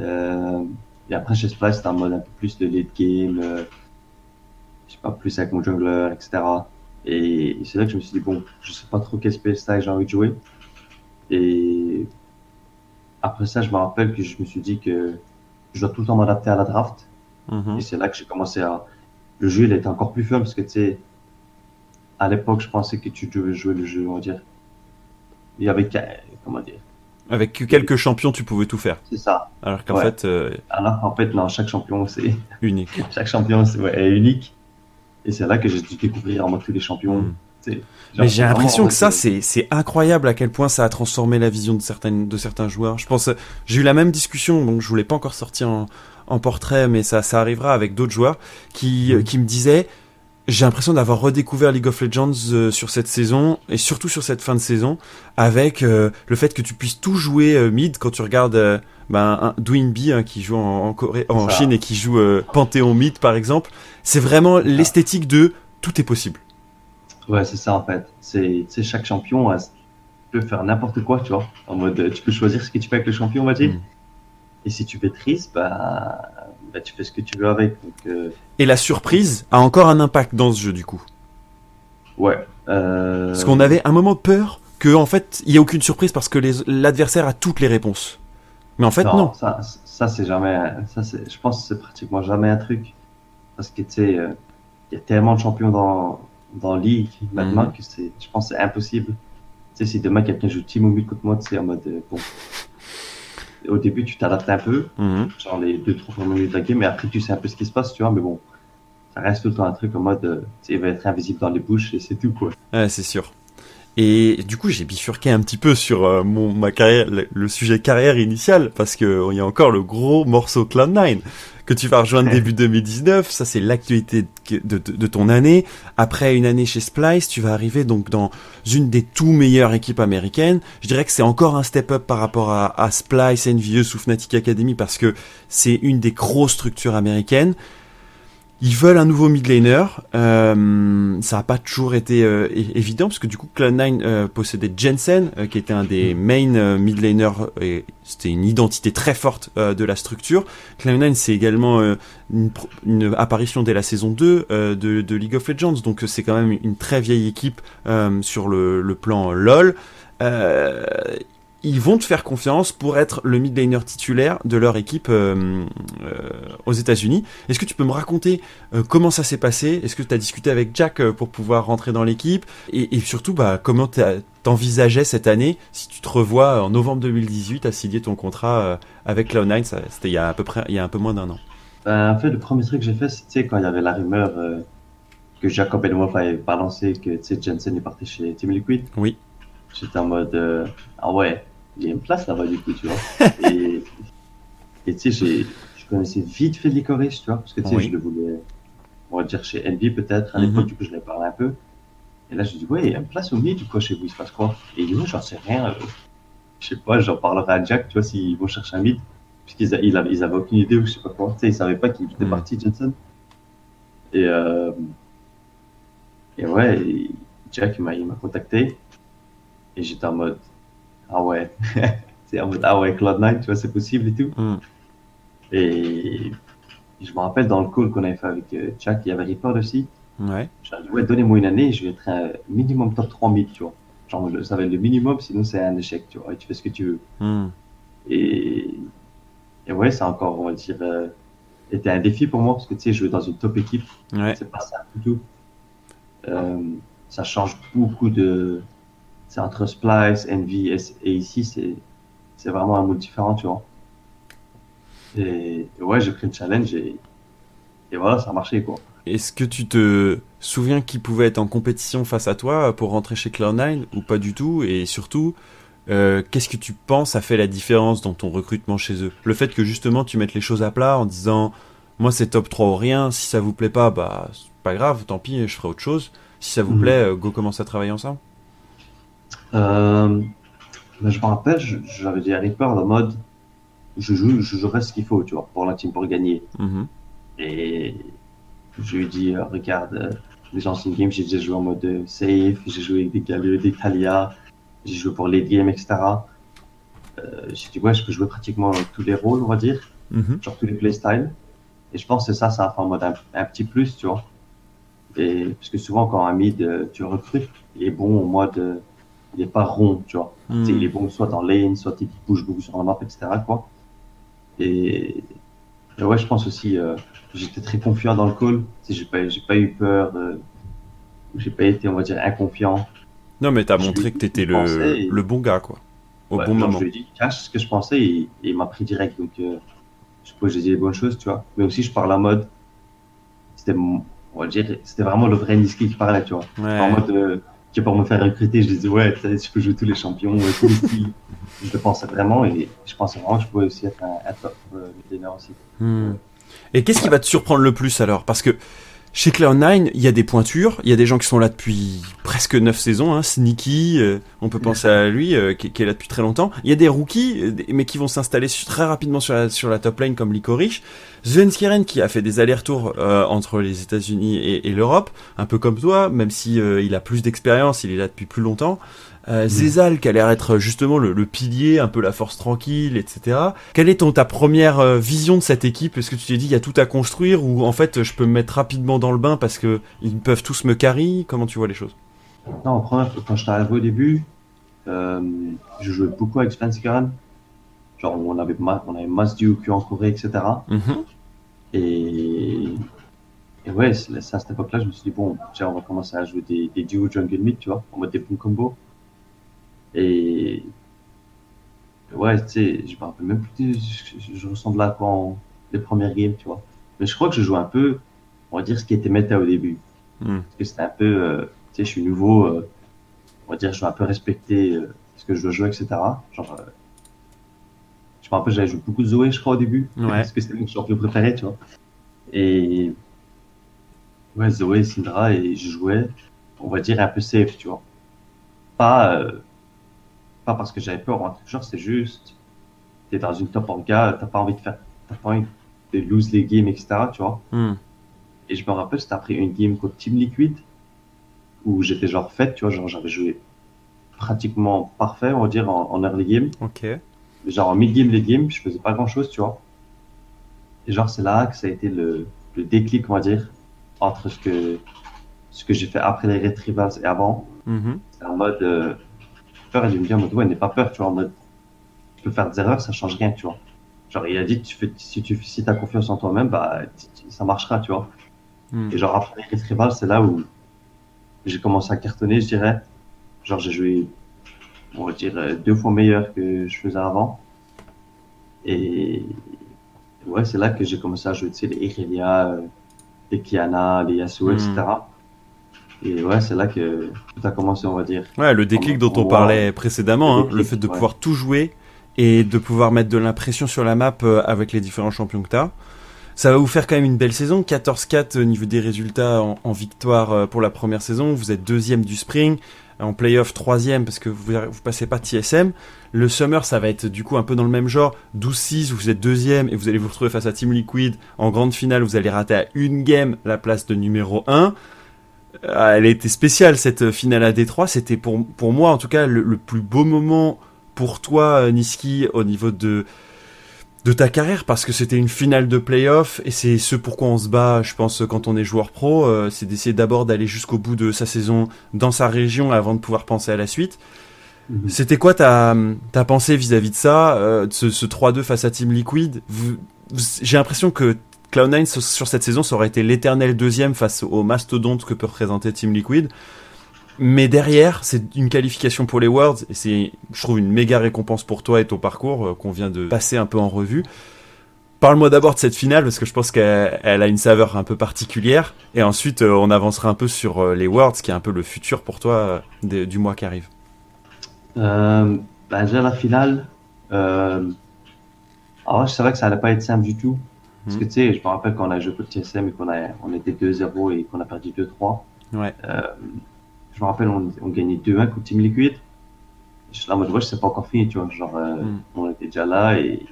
Speaker 4: Euh, et après, chez Splice, c'était en mode un peu plus de late game, euh, je sais pas, plus avec mon jungler, etc. Et c'est là que je me suis dit, bon, je sais pas trop quel spell style j'ai envie de jouer. Et après ça, je me rappelle que je me suis dit que je dois tout le temps m'adapter à la draft.
Speaker 3: Mhm.
Speaker 4: Et c'est là que j'ai commencé à. Le jeu, il était encore plus fun parce que tu sais, à l'époque, je pensais que tu devais jouer le jeu, on va dire. Il y avait. qu'à- Comment dire?
Speaker 3: Avec quelques champions tu pouvais tout faire.
Speaker 4: C'est ça.
Speaker 3: Alors qu'en
Speaker 4: Ouais.
Speaker 3: fait, euh,
Speaker 4: Alors, en fait, non, chaque champion, c'est.
Speaker 3: unique.
Speaker 4: Chaque champion c'est- ouais, est unique. Et c'est là que j'ai dû découvrir en tous les champions. Genre,
Speaker 3: Mais j'ai l'impression que ça,
Speaker 4: euh,
Speaker 3: c'est c'est incroyable à quel point ça a transformé la vision de certaines de certains joueurs. Je pense, euh, j'ai eu la même discussion, donc je voulais pas encore sortir en, en portrait, mais ça ça arrivera avec d'autres joueurs qui euh, qui me disaient, j'ai l'impression d'avoir redécouvert League of Legends euh, sur cette saison et surtout sur cette fin de saison, avec euh, le fait que tu puisses tout jouer euh, mid quand tu regardes. ben, un Dwinby hein, qui joue en, en Corée, en. Chine et qui joue Panthéon mid par exemple, c'est vraiment l'esthétique de tout est possible.
Speaker 4: Ouais, c'est ça en fait. C'est, chaque champion peut faire n'importe quoi, tu vois. En mode, tu peux choisir ce que tu fais avec le champion, on va dire.
Speaker 3: Mm.
Speaker 4: Et si tu maîtrises, bah, bah, tu fais ce que tu veux avec. Donc, euh,
Speaker 3: Et la surprise a encore un impact dans ce jeu du coup.
Speaker 4: ouais. Euh...
Speaker 3: Parce qu'on avait un moment peur que en fait il y a aucune surprise parce que l'adversaire a toutes les réponses. Mais en fait non.
Speaker 4: Ça, ça c'est jamais, ça c'est, je pense que c'est pratiquement jamais un truc. Parce que tu sais, euh, il y a tellement de champions dans, dans League maintenant
Speaker 3: Mhm.
Speaker 4: que c'est, je pense c'est impossible. Tu sais, si demain quelqu'un joue Team Mobile contre moi, tu sais, en mode, euh, bon. Au début, tu t'adaptes un peu,
Speaker 3: Mhm.
Speaker 4: genre les deux, trois premières minutes de la game, mais après, tu sais un peu ce qui se passe, tu vois, mais bon. Ça reste tout le temps un truc en mode, euh, il va être invisible dans les bouches et c'est tout, quoi.
Speaker 3: Ouais, c'est sûr. Et du coup j'ai bifurqué un petit peu sur euh, mon ma carrière, le, le sujet carrière initial parce que euh, il y a encore le gros morceau Cloud9 que tu vas rejoindre début 2019. Ça c'est l'actualité de, de, de ton année. Après une année chez Splice, tu vas arriver donc dans une des tout meilleures équipes américaines. Je dirais que c'est encore un step up par rapport à, à Splice, Envious ou Fnatic Academy parce que c'est une des grosses structures américaines. Ils veulent un nouveau mid laner. Euh, ça n'a pas toujours été euh, évident parce que du coup Cloud9 euh, possédait Jensen qui était un des main euh, mid laners et c'était une identité très forte de la structure. Cloud9 c'est également une, apparition dès la saison 2 euh, de, de League of Legends donc c'est quand même une très vieille équipe sur le, le plan LoL. Ils vont te faire confiance pour être le mid laner titulaire de leur équipe euh, euh, aux États-Unis. Est-ce que tu peux me raconter euh, comment ça s'est passé? Est-ce que tu as discuté avec Jack pour pouvoir rentrer dans l'équipe? Et, et surtout, bah, comment t'envisageais cette année si tu te revois en novembre 2018 à signer ton contrat avec Cloud9 ça- C'était il y a à peu près, il y a un peu moins d'un an.
Speaker 4: Ben, en fait, le premier truc que j'ai fait, sais, quand il y avait la rumeur que Jacob Wolf avait balancé que Jensen est parti chez Team Liquid.
Speaker 3: Oui.
Speaker 4: J'étais en mode ah ouais, il y a une place là-bas du coup, tu vois. et tu sais, je connaissais vite fait Licorice, tu vois, parce que tu sais,
Speaker 3: Oui.
Speaker 4: je le voulais, on va dire chez Envy peut-être. À
Speaker 3: Mhm.
Speaker 4: l'époque, du coup, je l'ai parlé un peu. Et là, je dis ouais, il y a une place au mid ou quoi chez vous, il se passe quoi? Et il dit ouais, j'en sais rien. euh, je sais pas, j'en parlerai à Jack, tu vois, s'ils vont chercher un mid. Puisqu'ils ils avaient, ils avaient aucune idée ou je sais pas quoi. Tu sais, ils savaient pas qu'il était
Speaker 3: Mhm.
Speaker 4: parti, Jensen. Et, euh, et ouais, et Jack, il m'a contacté. Et j'étais en mode, ah ouais. c'est en mode, ah ouais, Cloud9, tu vois, c'est possible et tout.
Speaker 3: Mm.
Speaker 4: Et je me rappelle dans le call qu'on avait fait avec euh, Jack, il y avait Reaper aussi.
Speaker 3: Ouais.
Speaker 4: J'ai dit, ouais, donnez-moi une année, je vais être un minimum top 3 mid, tu vois. Genre, ça va être le minimum, sinon c'est un échec, tu vois. Et tu fais ce que tu veux.
Speaker 3: Mm.
Speaker 4: Et, et ouais, ça a encore, on va dire, euh, été un défi pour moi, parce que tu sais, jouer dans une top équipe,
Speaker 3: Ouais.
Speaker 4: c'est pas simple du tout. Euh, ça change beaucoup de. C'est entre Splice, Envy et, et ici, c'est, c'est vraiment un mood différent, tu vois. Et, et ouais, j'ai pris le challenge et, et voilà, ça a marché, quoi.
Speaker 3: Est-ce que tu te souviens qui pouvait être en compétition face à toi pour rentrer chez Cloud9 ou pas du tout? Et surtout, euh, qu'est-ce que tu penses a fait la différence dans ton recrutement chez eux? Le fait que justement tu mettes les choses à plat en disant moi c'est top 3 ou rien, si ça vous plaît pas, bah c'est pas grave, tant pis, je ferai autre chose. Si ça vous
Speaker 4: Mhm.
Speaker 3: plaît, euh, go commence à travailler ensemble.
Speaker 4: Euh, ben, je me rappelle, j'avais dit à Reaper le mode, je joue, je jouerai ce qu'il faut, tu vois, pour la team, pour gagner.
Speaker 3: Mhm.
Speaker 4: Et je lui ai dit, euh, regarde, euh, les anciennes games, j'ai déjà joué en mode euh, safe, j'ai joué avec des Galio, des Talia, j'ai joué pour late game, etc. J'ai dit, ouais, je peux jouer pratiquement tous les rôles, on va dire,
Speaker 3: Mhm.
Speaker 4: genre tous les playstyles. Et je pense que ça, ça a fait en mode un, un petit plus, tu vois. Et parce que souvent, quand un mid, tu recrutes, il est bon en mode, il est pas rond, tu vois.
Speaker 3: Mhm.
Speaker 4: il est bon soit dans lane, soit il bouge beaucoup sur la map, etc. Quoi. Et, et ouais, je pense aussi, euh, j'étais très confiant dans le call. J'ai pas, j'ai pas eu peur, euh, j'ai pas été, on va dire, inconfiant.
Speaker 3: Non mais t'as montré que t'étais le,
Speaker 4: et-
Speaker 3: le bon gars quoi, au
Speaker 4: Ouais,
Speaker 3: bon moment.
Speaker 4: Je lui ai dit, cache ce que je pensais et, et il m'a pris direct. Donc, euh, je suppose que j'ai dit les bonnes choses, tu vois. Mais aussi, je parle en mode, c'était, on va dire, c'était vraiment le vrai Niski qui parlait, tu vois.
Speaker 3: Ouais.
Speaker 4: En mode, euh, qui pour me faire recruter, je disais, ouais, tu je peux jouer tous les champions, tous les styles. je le pensais vraiment et je pensais vraiment que je pouvais aussi être un, un top euh, aussi.
Speaker 3: Hmm. Et qu'est-ce qui va te surprendre le plus alors? Parce que chez Cloud9, il y a des pointures, il y a des gens qui sont là depuis presque 9 saisons, hein, Sneaky, euh, on peut penser à lui, euh, qui, est là depuis très longtemps. Il y a des rookies, euh, mais qui vont s'installer très rapidement sur la, top lane comme Licorice. Svenskiren qui a fait des allers-retours entre les États-Unis et, et l'Europe, un peu comme toi, même si il a plus d'expérience, il est là depuis plus longtemps. Euh, Zezal qui a l'air être justement le, le pilier, un peu la force tranquille, etc. Quelle est ton, ta première euh, vision de cette équipe? Est-ce que tu t'es dit il y a tout à construire ou en fait je peux me mettre rapidement dans le bain parce que ils peuvent tous me carry? Comment tu vois les choses?
Speaker 4: Non, en première, quand je suis arrivé au début, euh, je jouais beaucoup avec Svenskeren. Genre, on avait, on avait Mas Duke en Corée, etc.
Speaker 3: Mhm.
Speaker 4: Et, et ouais, c'est à cette époque-là, je me suis dit, bon, tiens, on va commencer à jouer des, des duos jungle mid, tu vois, en mode des bons combos. Et ouais, tu sais, je me rappelle même plus, je, je ressemblais à quoi en les premières games, tu vois. Mais je crois que je joue un peu, on va dire, ce qui était méta au début.
Speaker 3: Hmm.
Speaker 4: Parce que c'était un peu, euh, tu sais, je suis nouveau, euh, on va dire, je dois un peu respecter euh, ce que je dois jouer, etc. Genre, euh, je me rappelle, j'avais joué beaucoup de Zoé, je crois, au début.
Speaker 3: Ouais.
Speaker 4: Parce que c'était mon champion préféré, tu vois. Et ouais, Zoé, Syndra, et je jouais, on va dire, un peu safe, tu vois. Pas, euh, pas parce que j'avais peur ou un truc genre, c'est juste, t'es dans une top orga, t'as pas envie de faire, t'as pas envie de lose les games, etc., tu vois.
Speaker 3: Hmm.
Speaker 4: et je me rappelle, c'était après une game contre Team Liquid, où j'étais genre fait, tu vois, genre j'avais joué pratiquement parfait, on va dire, en, en early game.
Speaker 3: Ok.
Speaker 4: Genre en mid game, les games, je faisais pas grand chose, tu vois. Et genre, c'est là que ça a été le, le déclic, on va dire, entre ce que, ce que j'ai fait après les Retrievals et avant.
Speaker 3: Mhm.
Speaker 4: C'est en mode, euh, peur, il me dit en mode, ouais, n'aie pas peur, tu vois, en mode, tu peux faire des erreurs, ça change rien, tu vois. Genre, il a dit, tu fais, si tu, si t'as confiance en toi-même, bah, ça marchera, tu vois.
Speaker 3: Mhm.
Speaker 4: Et genre, après les Retrievals, c'est là où j'ai commencé à cartonner, je dirais. Genre, j'ai joué, on va dire, euh, deux fois meilleur que je faisais avant. Et ouais, c'est là que j'ai commencé à jouer, tu sais, les Irelia, euh, les Kiana, les Yasuo, etc. Et ouais, c'est là que tout a commencé, on va dire.
Speaker 3: Ouais, le déclic dont on parlait précédemment,
Speaker 4: Le
Speaker 3: hein, le fait de
Speaker 4: ouais.
Speaker 3: pouvoir tout jouer et de pouvoir mettre de l'impression sur la map euh, avec les différents champions que tu as. Ça va vous faire quand même une belle saison, 14-4 au niveau des résultats en, en victoire euh, pour la première saison. Vous êtes deuxième du spring, en playoff troisième parce que vous, vous passez pas TSM. Le summer, ça va être du coup un peu dans le même genre, 12-6, vous êtes deuxième et vous allez vous retrouver face à Team Liquid. En grande finale, vous allez rater à une game la place de numéro 1. Euh, Elle a été spéciale cette finale à Détroit. C'était pour, pour moi en tout cas le, le plus beau moment pour toi, euh, Niski, au niveau de, de ta carrière parce que c'était une finale de playoff et c'est ce pourquoi on se bat, je pense, quand on est joueur pro. euh, c'est d'essayer d'abord d'aller jusqu'au bout de sa saison dans sa région avant de pouvoir penser à la suite.
Speaker 4: Mhm.
Speaker 3: C'était quoi ta, ta pensée vis-à-vis de ça, euh, de ce, ce 3-2 face à Team Liquid? J'ai l'impression que Cloud9 sur- cette saison, ça aurait été l'éternel deuxième face au mastodonte que peut représenter Team Liquid. Mais derrière, c'est une qualification pour les Worlds et c'est, je trouve, une méga récompense pour toi et ton parcours euh, qu'on vient de passer un peu en revue. Parle-moi d'abord de cette finale parce que je pense qu'elle elle a une saveur un peu particulière et ensuite euh, on avancera un peu sur euh, les Worlds qui est un peu le futur pour toi du mois qui arrive.
Speaker 4: Bah, déjà la finale, alors c'est vrai que ça allait pas être simple du tout. Parce que tu sais, je me rappelle quand on a joué contre TSM et qu'on a, on était 2-0 et qu'on a perdu 2-3.
Speaker 3: Ouais.
Speaker 4: Euh, je me rappelle, on, on gagnait 2-1 contre Team Liquid. Je suis là en mode, ouais, c'est pas encore fini, tu vois. Genre, euh,
Speaker 3: Mhm.
Speaker 4: on était déjà là et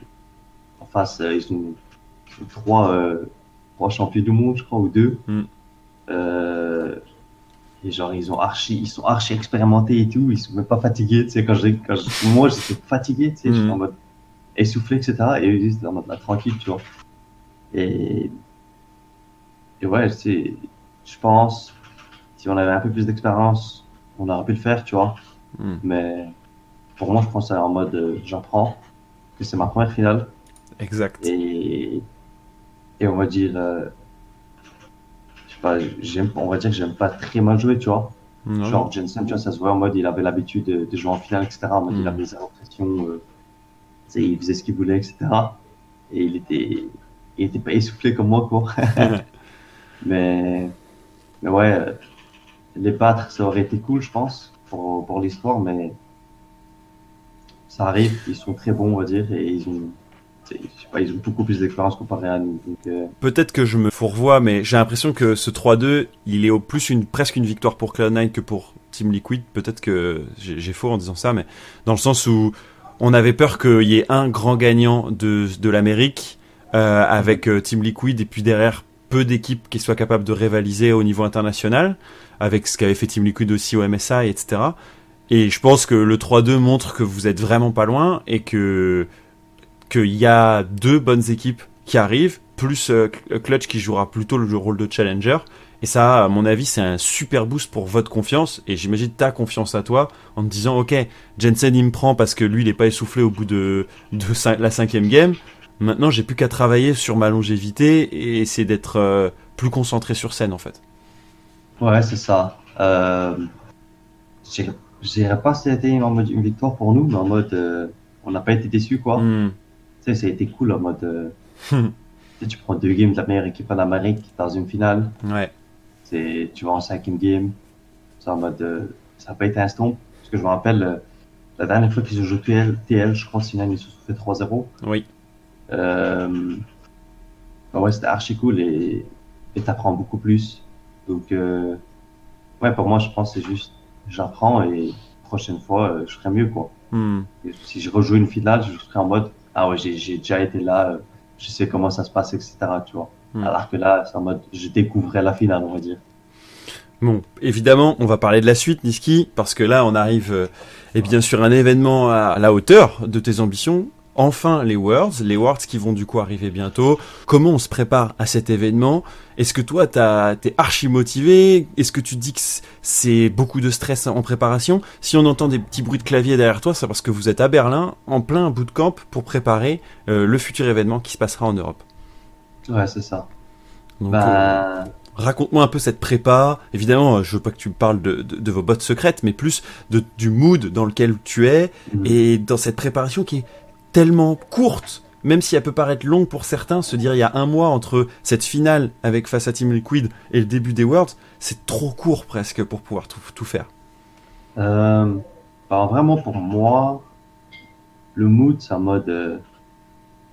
Speaker 4: en face, euh, ils ont trois, trois champions du monde, je crois, ou deux. Euh, et genre, ils ont archi, ils sont archi expérimentés et tout, ils sont même pas fatigués, tu sais, quand je, quand je- moi, j'étais fatigué, tu sais, j'étais
Speaker 3: Mhm.
Speaker 4: en mode essoufflé, etc. Et eux, ils étaient en mode, là, tranquille, tu vois. Et, et ouais, sais, je pense, si on avait un peu plus d'expérience, on aurait pu le faire, tu vois.
Speaker 3: Mhm.
Speaker 4: Mais pour moi, je pense en mode, euh, j'apprends, que c'est ma première finale.
Speaker 3: Exact.
Speaker 4: Et, et on va dire, euh, je sais pas, j'aime, on va dire que j'aime pas très mal jouer, tu vois. Genre Jensen, tu vois, ça se voit en mode, il avait l'habitude de, de jouer en finale, etc. En mode,
Speaker 3: Mm.
Speaker 4: il avait zéro pression, euh, il faisait ce qu'il voulait, etc. Et il était, il était pas essoufflé comme moi, quoi. mais, mais ouais, les battre, ça aurait été cool, je pense, pour, pour l'histoire, mais ça arrive, ils sont très bons, on va dire, et ils ont, je sais pas, ils ont beaucoup plus d'expérience comparé à nous. Euh,
Speaker 3: Peut-être que je me fourvoie, mais j'ai l'impression que ce 3-2, il est au plus une, presque une victoire pour Cloud9 que pour Team Liquid. Peut-être que j'ai j'ai faux en disant ça, mais dans le sens où on avait peur qu'il y ait un grand gagnant de, de l'Amérique euh, avec euh, Team Liquid et puis derrière peu d'équipes qui soient capables de rivaliser au niveau international avec ce qu'avait fait Team Liquid aussi au MSI, etc. Et je pense que le 3-2 montre que vous êtes vraiment pas loin et que qu'il y a deux bonnes équipes qui arrivent, plus euh, Clutch qui jouera plutôt le rôle de challenger. Et ça, à mon avis, c'est un super boost pour votre confiance. Et j'imagine ta confiance à toi en te disant, ok, Jensen il me prend parce que lui il est pas essoufflé au bout de, de la cinquième game. Maintenant, j'ai plus qu'à travailler sur ma longévité et essayer d'être euh, plus concentré sur scène en fait.
Speaker 4: Ouais, c'est ça. Euh, je dirais- pas si c'était en mode une victoire pour nous, mais en mode euh, on n'a pas été déçus quoi.
Speaker 3: Hmm.
Speaker 4: Tu sais, ça a été cool en mode euh,
Speaker 3: Hmm.
Speaker 4: tu prends deux games de la meilleure équipe en Amérique dans une finale,
Speaker 3: Ouais.
Speaker 4: c'est tu vas en cinquième game, c'est en mode ça n'a pas été un stomp. Parce que je me rappelle la dernière fois qu'ils ont joué TL, TL je crois finale ils se sont fait 3-0.
Speaker 3: Oui.
Speaker 4: Euh, bah ouais, c'était archi cool et t'apprends beaucoup plus. Donc euh, ouais, pour moi je pense que c'est juste j'apprends et prochaine fois euh, je ferai mieux quoi.
Speaker 3: Hmm.
Speaker 4: Si je rejoue une finale, je serai en mode ah ouais j'ai j'ai déjà été là, je sais comment ça se passe etc. Tu vois.
Speaker 3: Hmm.
Speaker 4: Alors que là, c'est en mode, je découvrais la finale, on va dire.
Speaker 3: Bon, évidemment, on va parler de la suite, Niski, parce que là, on arrive, euh, eh bien, sur un événement à la hauteur de tes ambitions. Enfin, les Worlds, les Worlds qui vont du coup arriver bientôt. Comment on se prépare à cet événement? Est-ce que toi, t'es archi motivé? Est-ce que tu dis que c'est beaucoup de stress en préparation? Si on entend des petits bruits de clavier derrière toi, c'est parce que vous êtes à Berlin, en plein bootcamp, pour préparer euh, le futur événement qui se passera en Europe.
Speaker 4: Ouais, c'est ça.
Speaker 3: Donc, euh,
Speaker 4: Bah,
Speaker 3: Raconte-moi un peu cette prépa. Évidemment, je veux pas que tu me parles de, de, de vos bottes secrètes, mais plus de, du mood dans lequel tu es
Speaker 4: Mhm.
Speaker 3: et dans cette préparation qui est tellement courte, même si elle peut paraître longue pour certains, se dire il y a un mois entre cette finale avec face à Team Liquid et le début des Worlds, c'est trop court presque pour pouvoir tout, tout faire.
Speaker 4: Euh, vraiment, pour moi, le mood, c'est en mode. euh,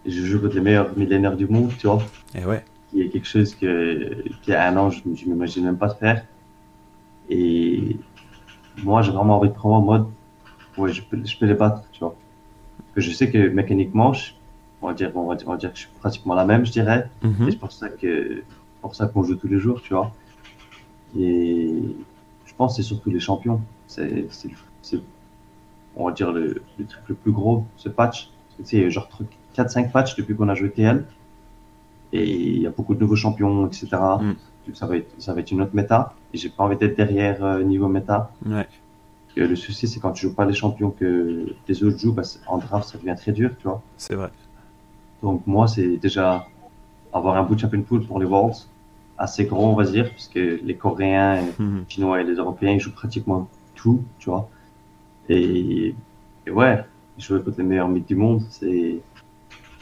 Speaker 4: je joue contre les meilleurs millénaires du monde, tu vois.
Speaker 3: Et ouais.
Speaker 4: Qui est quelque chose que, qu'il y a un an, je, je m'imagine même pas de faire. Et moi, j'ai vraiment envie de prendre en mode. Ouais, je peux, je peux les battre, tu vois. Que je sais que mécaniquement, je- on, va dire, on, va dire, on va dire que je suis pratiquement la même, je dirais. Et c'est pour ça que pour ça qu'on joue tous les jours, tu vois. Et je pense que c'est surtout les champions. C'est, c'est, c'est, on va dire le, le truc le plus gros, ce patch. A genre 4-5 patchs depuis qu'on a joué TL. Et il y a beaucoup de nouveaux champions, etc.
Speaker 3: Mm.
Speaker 4: Ça va être, ça va être une autre méta. Et j'ai pas envie d'être derrière euh, niveau méta.
Speaker 3: Ouais.
Speaker 4: Le souci, c'est quand tu joues pas les champions que les autres jouent, bah, en draft, ça devient très dur, tu vois.
Speaker 3: C'est vrai.
Speaker 4: Donc moi, c'est déjà avoir un bout de champion pool pour les Worlds, assez gros, on va dire, parce que les Coréens,
Speaker 3: Mhm.
Speaker 4: les Chinois et les Européens, ils jouent pratiquement tout, tu vois. Et, et ouais, jouer contre les meilleurs mythes du monde, c'est,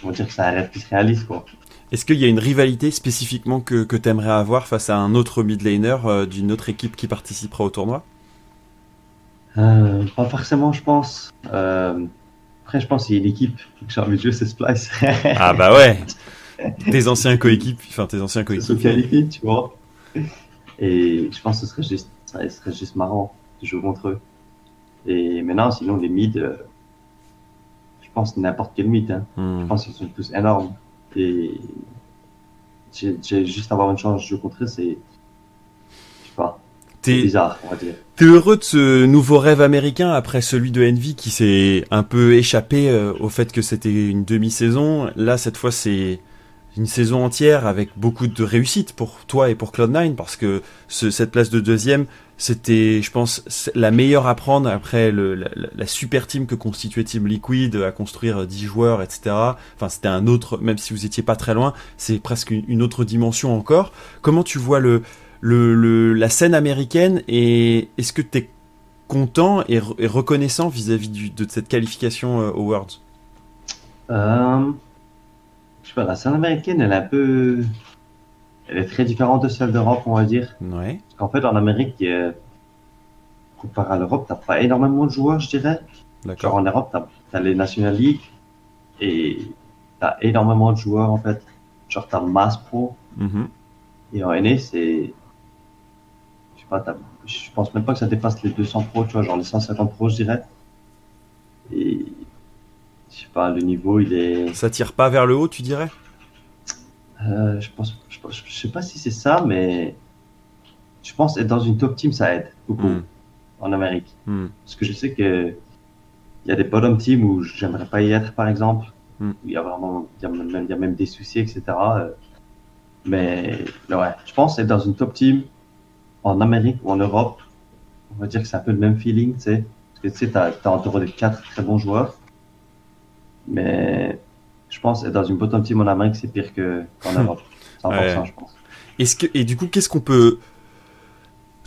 Speaker 4: on va dire que c'est un rêve qui se réalise, quoi.
Speaker 3: Est-ce qu'il y a une rivalité spécifiquement que, que tu aimerais avoir face à un autre mid laner euh, d'une autre équipe qui participera au tournoi?
Speaker 4: Euh, pas forcément, je pense. Euh, après, je pense qu'il y a une équipe j'ai envie de jouer, c'est Splice.
Speaker 3: Ah bah ouais Tes anciens coéquipiers, enfin tes anciens
Speaker 4: se
Speaker 3: coéquipiers.
Speaker 4: qualifie, tu vois. Et je pense que ce serait juste, ça serait juste marrant de jouer contre eux. Et maintenant, sinon, les mids, euh, je pense n'importe quel mid, hein.
Speaker 3: Hmm.
Speaker 4: Je pense qu'ils sont tous énormes. Et j'ai juste avoir une chance de jouer contre eux, c'est, je sais pas, c'est
Speaker 3: T'es
Speaker 4: bizarre, on va dire.
Speaker 3: t'es heureux de ce nouveau rêve américain après celui de Envy qui s'est un peu échappé euh, au fait que c'était une demi-saison. Là, cette fois, c'est une saison entière avec beaucoup de réussite pour toi et pour Cloud9 parce que ce- cette place de deuxième, c'était, je pense, la meilleure à prendre après le, la, la- super team que constituait Team Liquid à construire 10 joueurs, etc. Enfin, c'était un autre, même si vous étiez pas très loin, c'est presque une autre dimension encore. Comment tu vois le, le, le- la scène américaine et est-ce que tu es content et, re- et reconnaissant vis-à-vis de cette qualification euh, aux Worlds
Speaker 4: Euh, je sais pas, la scène américaine, elle est un peu, elle est très différente de celle d'Europe, on va dire.
Speaker 3: Ouais.
Speaker 4: Parce qu'en fait, en Amérique, euh, comparé à l'Europe, t'as pas énormément de joueurs, je dirais. Genre en Europe, t'as as les National League et t'as énormément de joueurs en fait. Genre t'as Mass Pro
Speaker 3: Mhm.
Speaker 4: et en NA c'est, sais pas, t'as- je pense même pas que ça dépasse les 200 pros, tu vois, genre les 150 pros, je dirais. Et je sais pas, le niveau il est,
Speaker 3: Ça tire pas vers le haut, tu dirais?
Speaker 4: Euh, je pense, je, je sais pas si c'est ça, mais je pense être dans une top team ça aide beaucoup
Speaker 3: Hmm.
Speaker 4: en Amérique.
Speaker 3: Hmm.
Speaker 4: Parce que je sais que il y a des bottom teams où j'aimerais pas y être, par exemple.
Speaker 3: Mm.
Speaker 4: Où il y a vraiment, il y a même, il y a même des soucis, etc. euh. Mais ouais, je pense être dans une top team en Amérique ou en Europe. On va dire que c'est un peu le même feeling, tu sais. Parce que tu sais, t'as, t'as entouré de quatre très bons joueurs. Mais je pense être dans une bottom team en Amérique, c'est pire que, qu'en Europe. 100%,
Speaker 3: Ouais.
Speaker 4: je pense.
Speaker 3: Que et du coup, qu'est-ce qu'on peut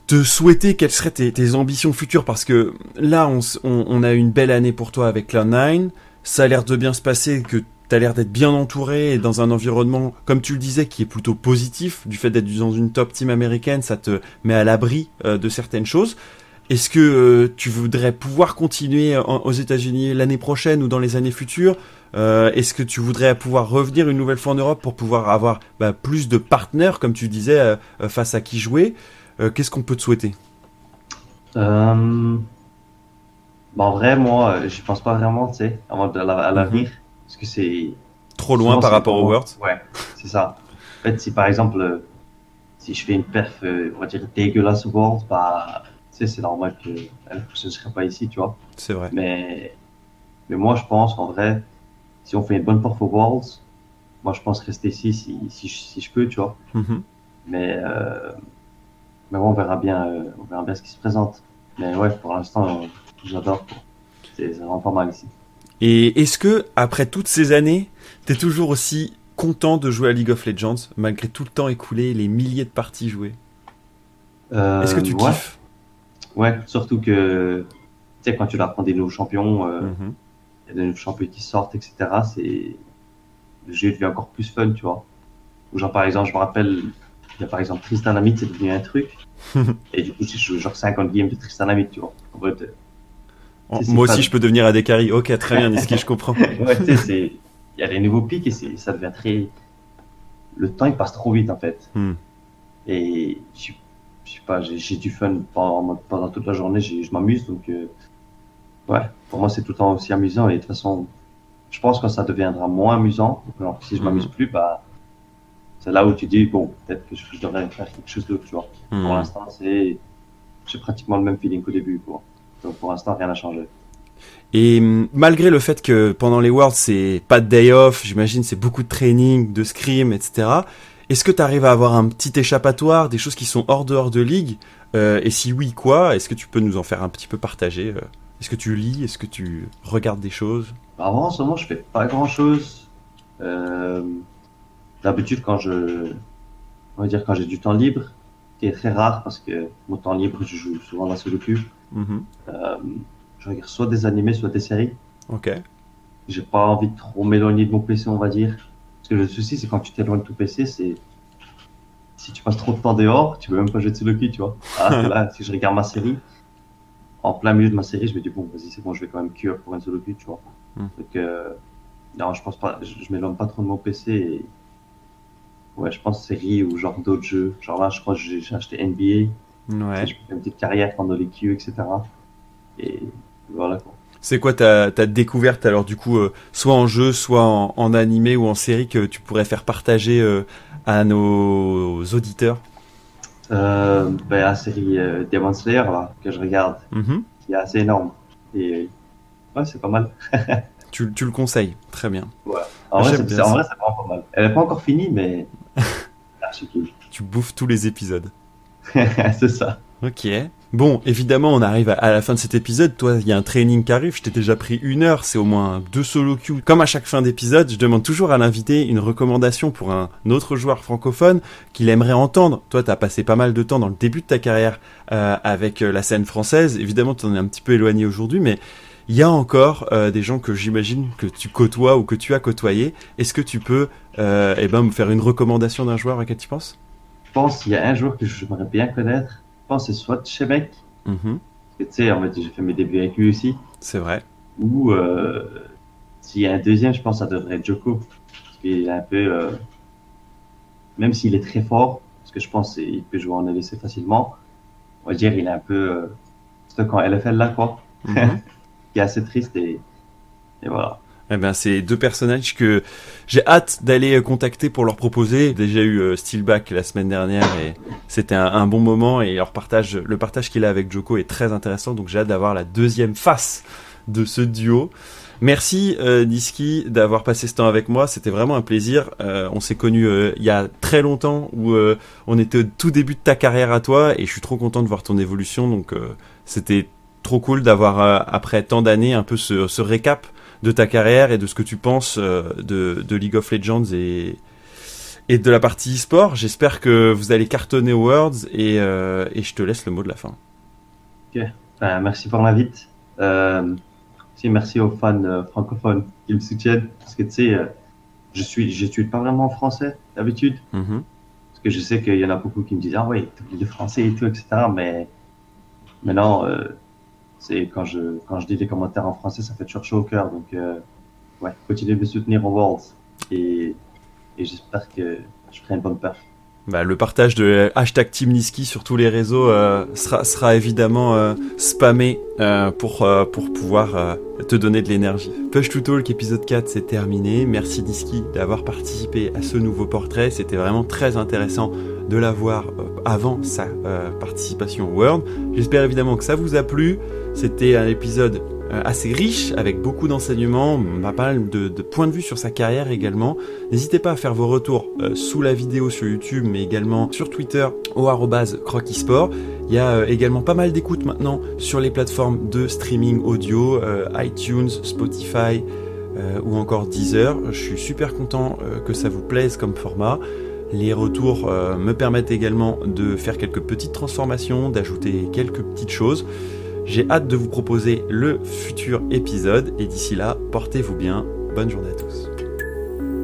Speaker 3: te souhaiter? Quelles seraient tes, tes ambitions futures? Parce que là, on, on, on a une belle année pour toi avec Cloud9. Ça a l'air de bien se passer, que tu as l'air d'être bien entouré et dans un environnement, comme tu le disais, qui est plutôt positif. Du fait d'être dans une top team américaine, ça te met à l'abri euh, de certaines choses. Est-ce que euh, tu voudrais pouvoir continuer aux États-Unis l'année prochaine ou dans les années futures? Euh, Est-ce que tu voudrais pouvoir revenir une nouvelle fois en Europe pour pouvoir avoir bah, plus de partenaires, comme tu disais, face à qui jouer? Qu'est-ce qu'on peut te souhaiter?
Speaker 4: Bon, en vrai, moi, euh, j'y pense pas vraiment, tu à l'avenir. Parce que c'est.
Speaker 3: Trop loin par rapport aux Worlds
Speaker 4: Ouais, c'est ça. En fait, si par exemple, euh, si je fais une perf, euh, on va dire dégueulasse au World, bah, tu sais, c'est normal que elle ne serait pas ici, tu vois.
Speaker 3: C'est vrai.
Speaker 4: Mais, mais moi, je pense qu'en vrai, si on fait une bonne perf au Worlds, moi, je pense rester ici si, si, je- si je peux, tu vois.
Speaker 3: Mhm.
Speaker 4: Mais, euh, mais bon, on verra bien, euh, on verra bien ce qui se présente. Mais ouais, pour l'instant, euh, j'adore. C'est vraiment pas mal ici.
Speaker 3: Et est-ce que, après toutes ces années, t'es toujours aussi content de jouer à League of Legends, malgré tout le temps écoulé, les milliers de parties jouées?
Speaker 4: Euh,
Speaker 3: Est-ce que tu
Speaker 4: ouais,
Speaker 3: kiffes?
Speaker 4: Ouais, surtout que, tu sais, quand tu dois prendre des nouveaux champions, euh,
Speaker 3: Mhm.
Speaker 4: il y a des nouveaux champions qui sortent, etc. C'est, le jeu devient encore plus fun, tu vois. Ou genre, par exemple, je me rappelle, il y a par exemple Tristan Amit, c'est devenu un truc. et du coup, j'ai joué genre 50 games de Tristan Amit, tu vois. En euh,
Speaker 3: En-
Speaker 4: C'est- c'est
Speaker 3: Moi
Speaker 4: pas-
Speaker 3: aussi, je peux devenir Adekari. Ok, très bien, Niski, je comprends.
Speaker 4: ouais, tu sais, c'est, il y a des nouveaux pics et c'est, ça devient très, le temps il passe trop vite, en fait.
Speaker 3: Hmm.
Speaker 4: Et je sais pas, j'ai du fun pendant, pendant toute la journée, je m'amuse, donc euh, ouais, pour moi c'est tout le temps aussi amusant et de toute façon, je pense que ça deviendra moins amusant. Alors, si je m'amuse
Speaker 3: Mhm.
Speaker 4: plus, bah c'est là où tu dis bon, peut-être que je, devrais faire quelque chose d'autre, tu vois. Pour
Speaker 3: Hmm.
Speaker 4: l'instant, c'est j'ai pratiquement le même feeling qu'au début, quoi. Donc pour l'instant, rien n'a changé.
Speaker 3: Et hum, malgré le fait que pendant les Worlds, c'est pas de day off, j'imagine c'est beaucoup de training, de scrim, etc. Est-ce que tu arrives à avoir un petit échappatoire, des choses qui sont hors dehors de ligue Euh, Et si oui, quoi? Est-ce que tu peux nous en faire un petit peu partager euh? Est-ce que tu lis? Est-ce que tu regardes des choses?
Speaker 4: Avant, en ce moment, je fais pas grand chose. Euh, D'habitude, quand je, on va dire quand j'ai du temps libre, qui est très rare parce que mon temps libre, je joue souvent à la solo Euh, je regarde soit des animés, soit des séries.
Speaker 3: Ok.
Speaker 4: J'ai pas envie de trop m'éloigner de mon PC, on va dire. Parce que le souci, c'est quand tu t'éloignes de ton PC, c'est si tu passes trop de temps dehors, tu peux même pas jouer de solo queue, tu vois. Alors que là, si je regarde ma série, en plein milieu de ma série, je me dis bon, vas-y, c'est bon, je vais quand même queue pour une solo queue, tu vois.
Speaker 3: Hmm.
Speaker 4: Donc, euh, non, je pense pas, je, je m'éloigne pas trop de mon PC et ouais, je pense série ou genre d'autres jeux. Genre là, je crois que j'ai acheté NBA.
Speaker 3: Ouais.
Speaker 4: Je fais une petite carrière pendant les queues, etc. Et voilà quoi.
Speaker 3: C'est quoi ta, ta découverte alors du coup, euh, soit en jeu, soit en, en animé ou en série que tu pourrais faire partager euh, à nos auditeurs?
Speaker 4: Euh, ben, la série euh, Demon Slayer là, que je regarde,
Speaker 3: Mhm.
Speaker 4: qui est assez énorme. Et ouais, c'est pas mal.
Speaker 3: tu, tu le conseilles, très bien.
Speaker 4: En vrai,
Speaker 3: J'aime
Speaker 4: c'est
Speaker 3: bien
Speaker 4: c'est- en
Speaker 3: ça.
Speaker 4: vrai, c'est vraiment pas mal. Elle est pas encore finie, mais archi cool.
Speaker 3: Tu bouffes tous les épisodes.
Speaker 4: c'est ça.
Speaker 3: Ok. Bon, évidemment, on arrive à, à la fin de cet épisode. Toi, il y a un training qui arrive. Je t'ai déjà pris une heure. C'est au moins deux solo queues. Comme à chaque fin d'épisode, je demande toujours à l'invité une recommandation pour un autre joueur francophone qu'il aimerait entendre. Toi, t'as passé pas mal de temps dans le début de ta carrière euh, avec euh, la scène française. Évidemment, t'en es un petit peu éloigné aujourd'hui, mais il y a encore euh, des gens que j'imagine que tu côtoies ou que tu as côtoyé. Est-ce que tu peux, eh ben, me faire une recommandation d'un joueur auquel tu penses?
Speaker 4: Pense qu'il y a un joueur que j'aimerais bien connaître. Je pense que c'est soit
Speaker 3: Mhm.
Speaker 4: parce que tu sais, en fait, j'ai fait mes débuts avec lui aussi.
Speaker 3: C'est vrai.
Speaker 4: Ou euh, s'il y a un deuxième, je pense que ça devrait être Joko. Parce qu'il est un peu. euh, même s'il est très fort, parce que je pense qu'il peut jouer en LEC facilement, on va dire il est un peu euh, stock en LFL là, quoi.
Speaker 3: Mhm.
Speaker 4: Qui est assez triste et, et voilà.
Speaker 3: Eh ben, c'est deux personnages que j'ai hâte d'aller euh, contacter pour leur proposer. Déjà eu euh, Steelback la semaine dernière et c'était un, bon moment et leur partage, le partage qu'il a avec Joko est très intéressant. Donc j'ai hâte d'avoir la deuxième face de ce duo. Merci euh, Niski d'avoir passé ce temps avec moi. C'était vraiment un plaisir. Euh, on s'est connus il y a très longtemps où on était au tout début de ta carrière à toi et je suis trop content de voir ton évolution. Donc c'était trop cool d'avoir après tant d'années un peu ce récap de ta carrière et de ce que tu penses euh, de, de League of Legends et, et de la partie e-sport. J'espère que vous allez cartonner aux Worlds et, euh, et je te laisse le mot de la fin.
Speaker 4: Ben, merci pour l'invite. Euh, aussi, merci aux fans euh, francophones qui me soutiennent. Parce que tu sais, je suis, j'étudie pas vraiment en français d'habitude.
Speaker 3: Mhm.
Speaker 4: Parce que je sais qu'il y en a beaucoup qui me disent Ah oui, t'oublies le français et tout, etc. Mais maintenant, euh, c'est quand je, quand je dis des commentaires en français, ça fait toujours chaud au cœur. Donc, euh, ouais, continuez de me soutenir au Worlds. Et, et j'espère que je ferai une bonne perf.
Speaker 3: Bah, le partage de hashtag Team Niski sur tous les réseaux euh, sera, sera évidemment euh, spammé euh, pour, euh, pour pouvoir te donner de l'énergie. Push to Talk épisode 4 c'est terminé. Merci Niski d'avoir participé à ce nouveau portrait. C'était vraiment très intéressant de l'avoir avant sa participation au World. J'espère évidemment que ça vous a plu. C'était un épisode euh, assez riche avec beaucoup d'enseignements, pas mal de, points de vue sur sa carrière également. N'hésitez pas à faire vos retours euh, sous la vidéo sur YouTube, mais également sur Twitter au croquisport. Il y a euh, également pas mal d'écoutes maintenant sur les plateformes de streaming audio, iTunes, Spotify ou encore Deezer. Je suis super content que ça vous plaise comme format. Les retours me permettent également de faire quelques petites transformations, d'ajouter quelques petites choses. J'ai hâte de vous proposer le futur épisode et d'ici là, portez-vous bien. Bonne journée à tous.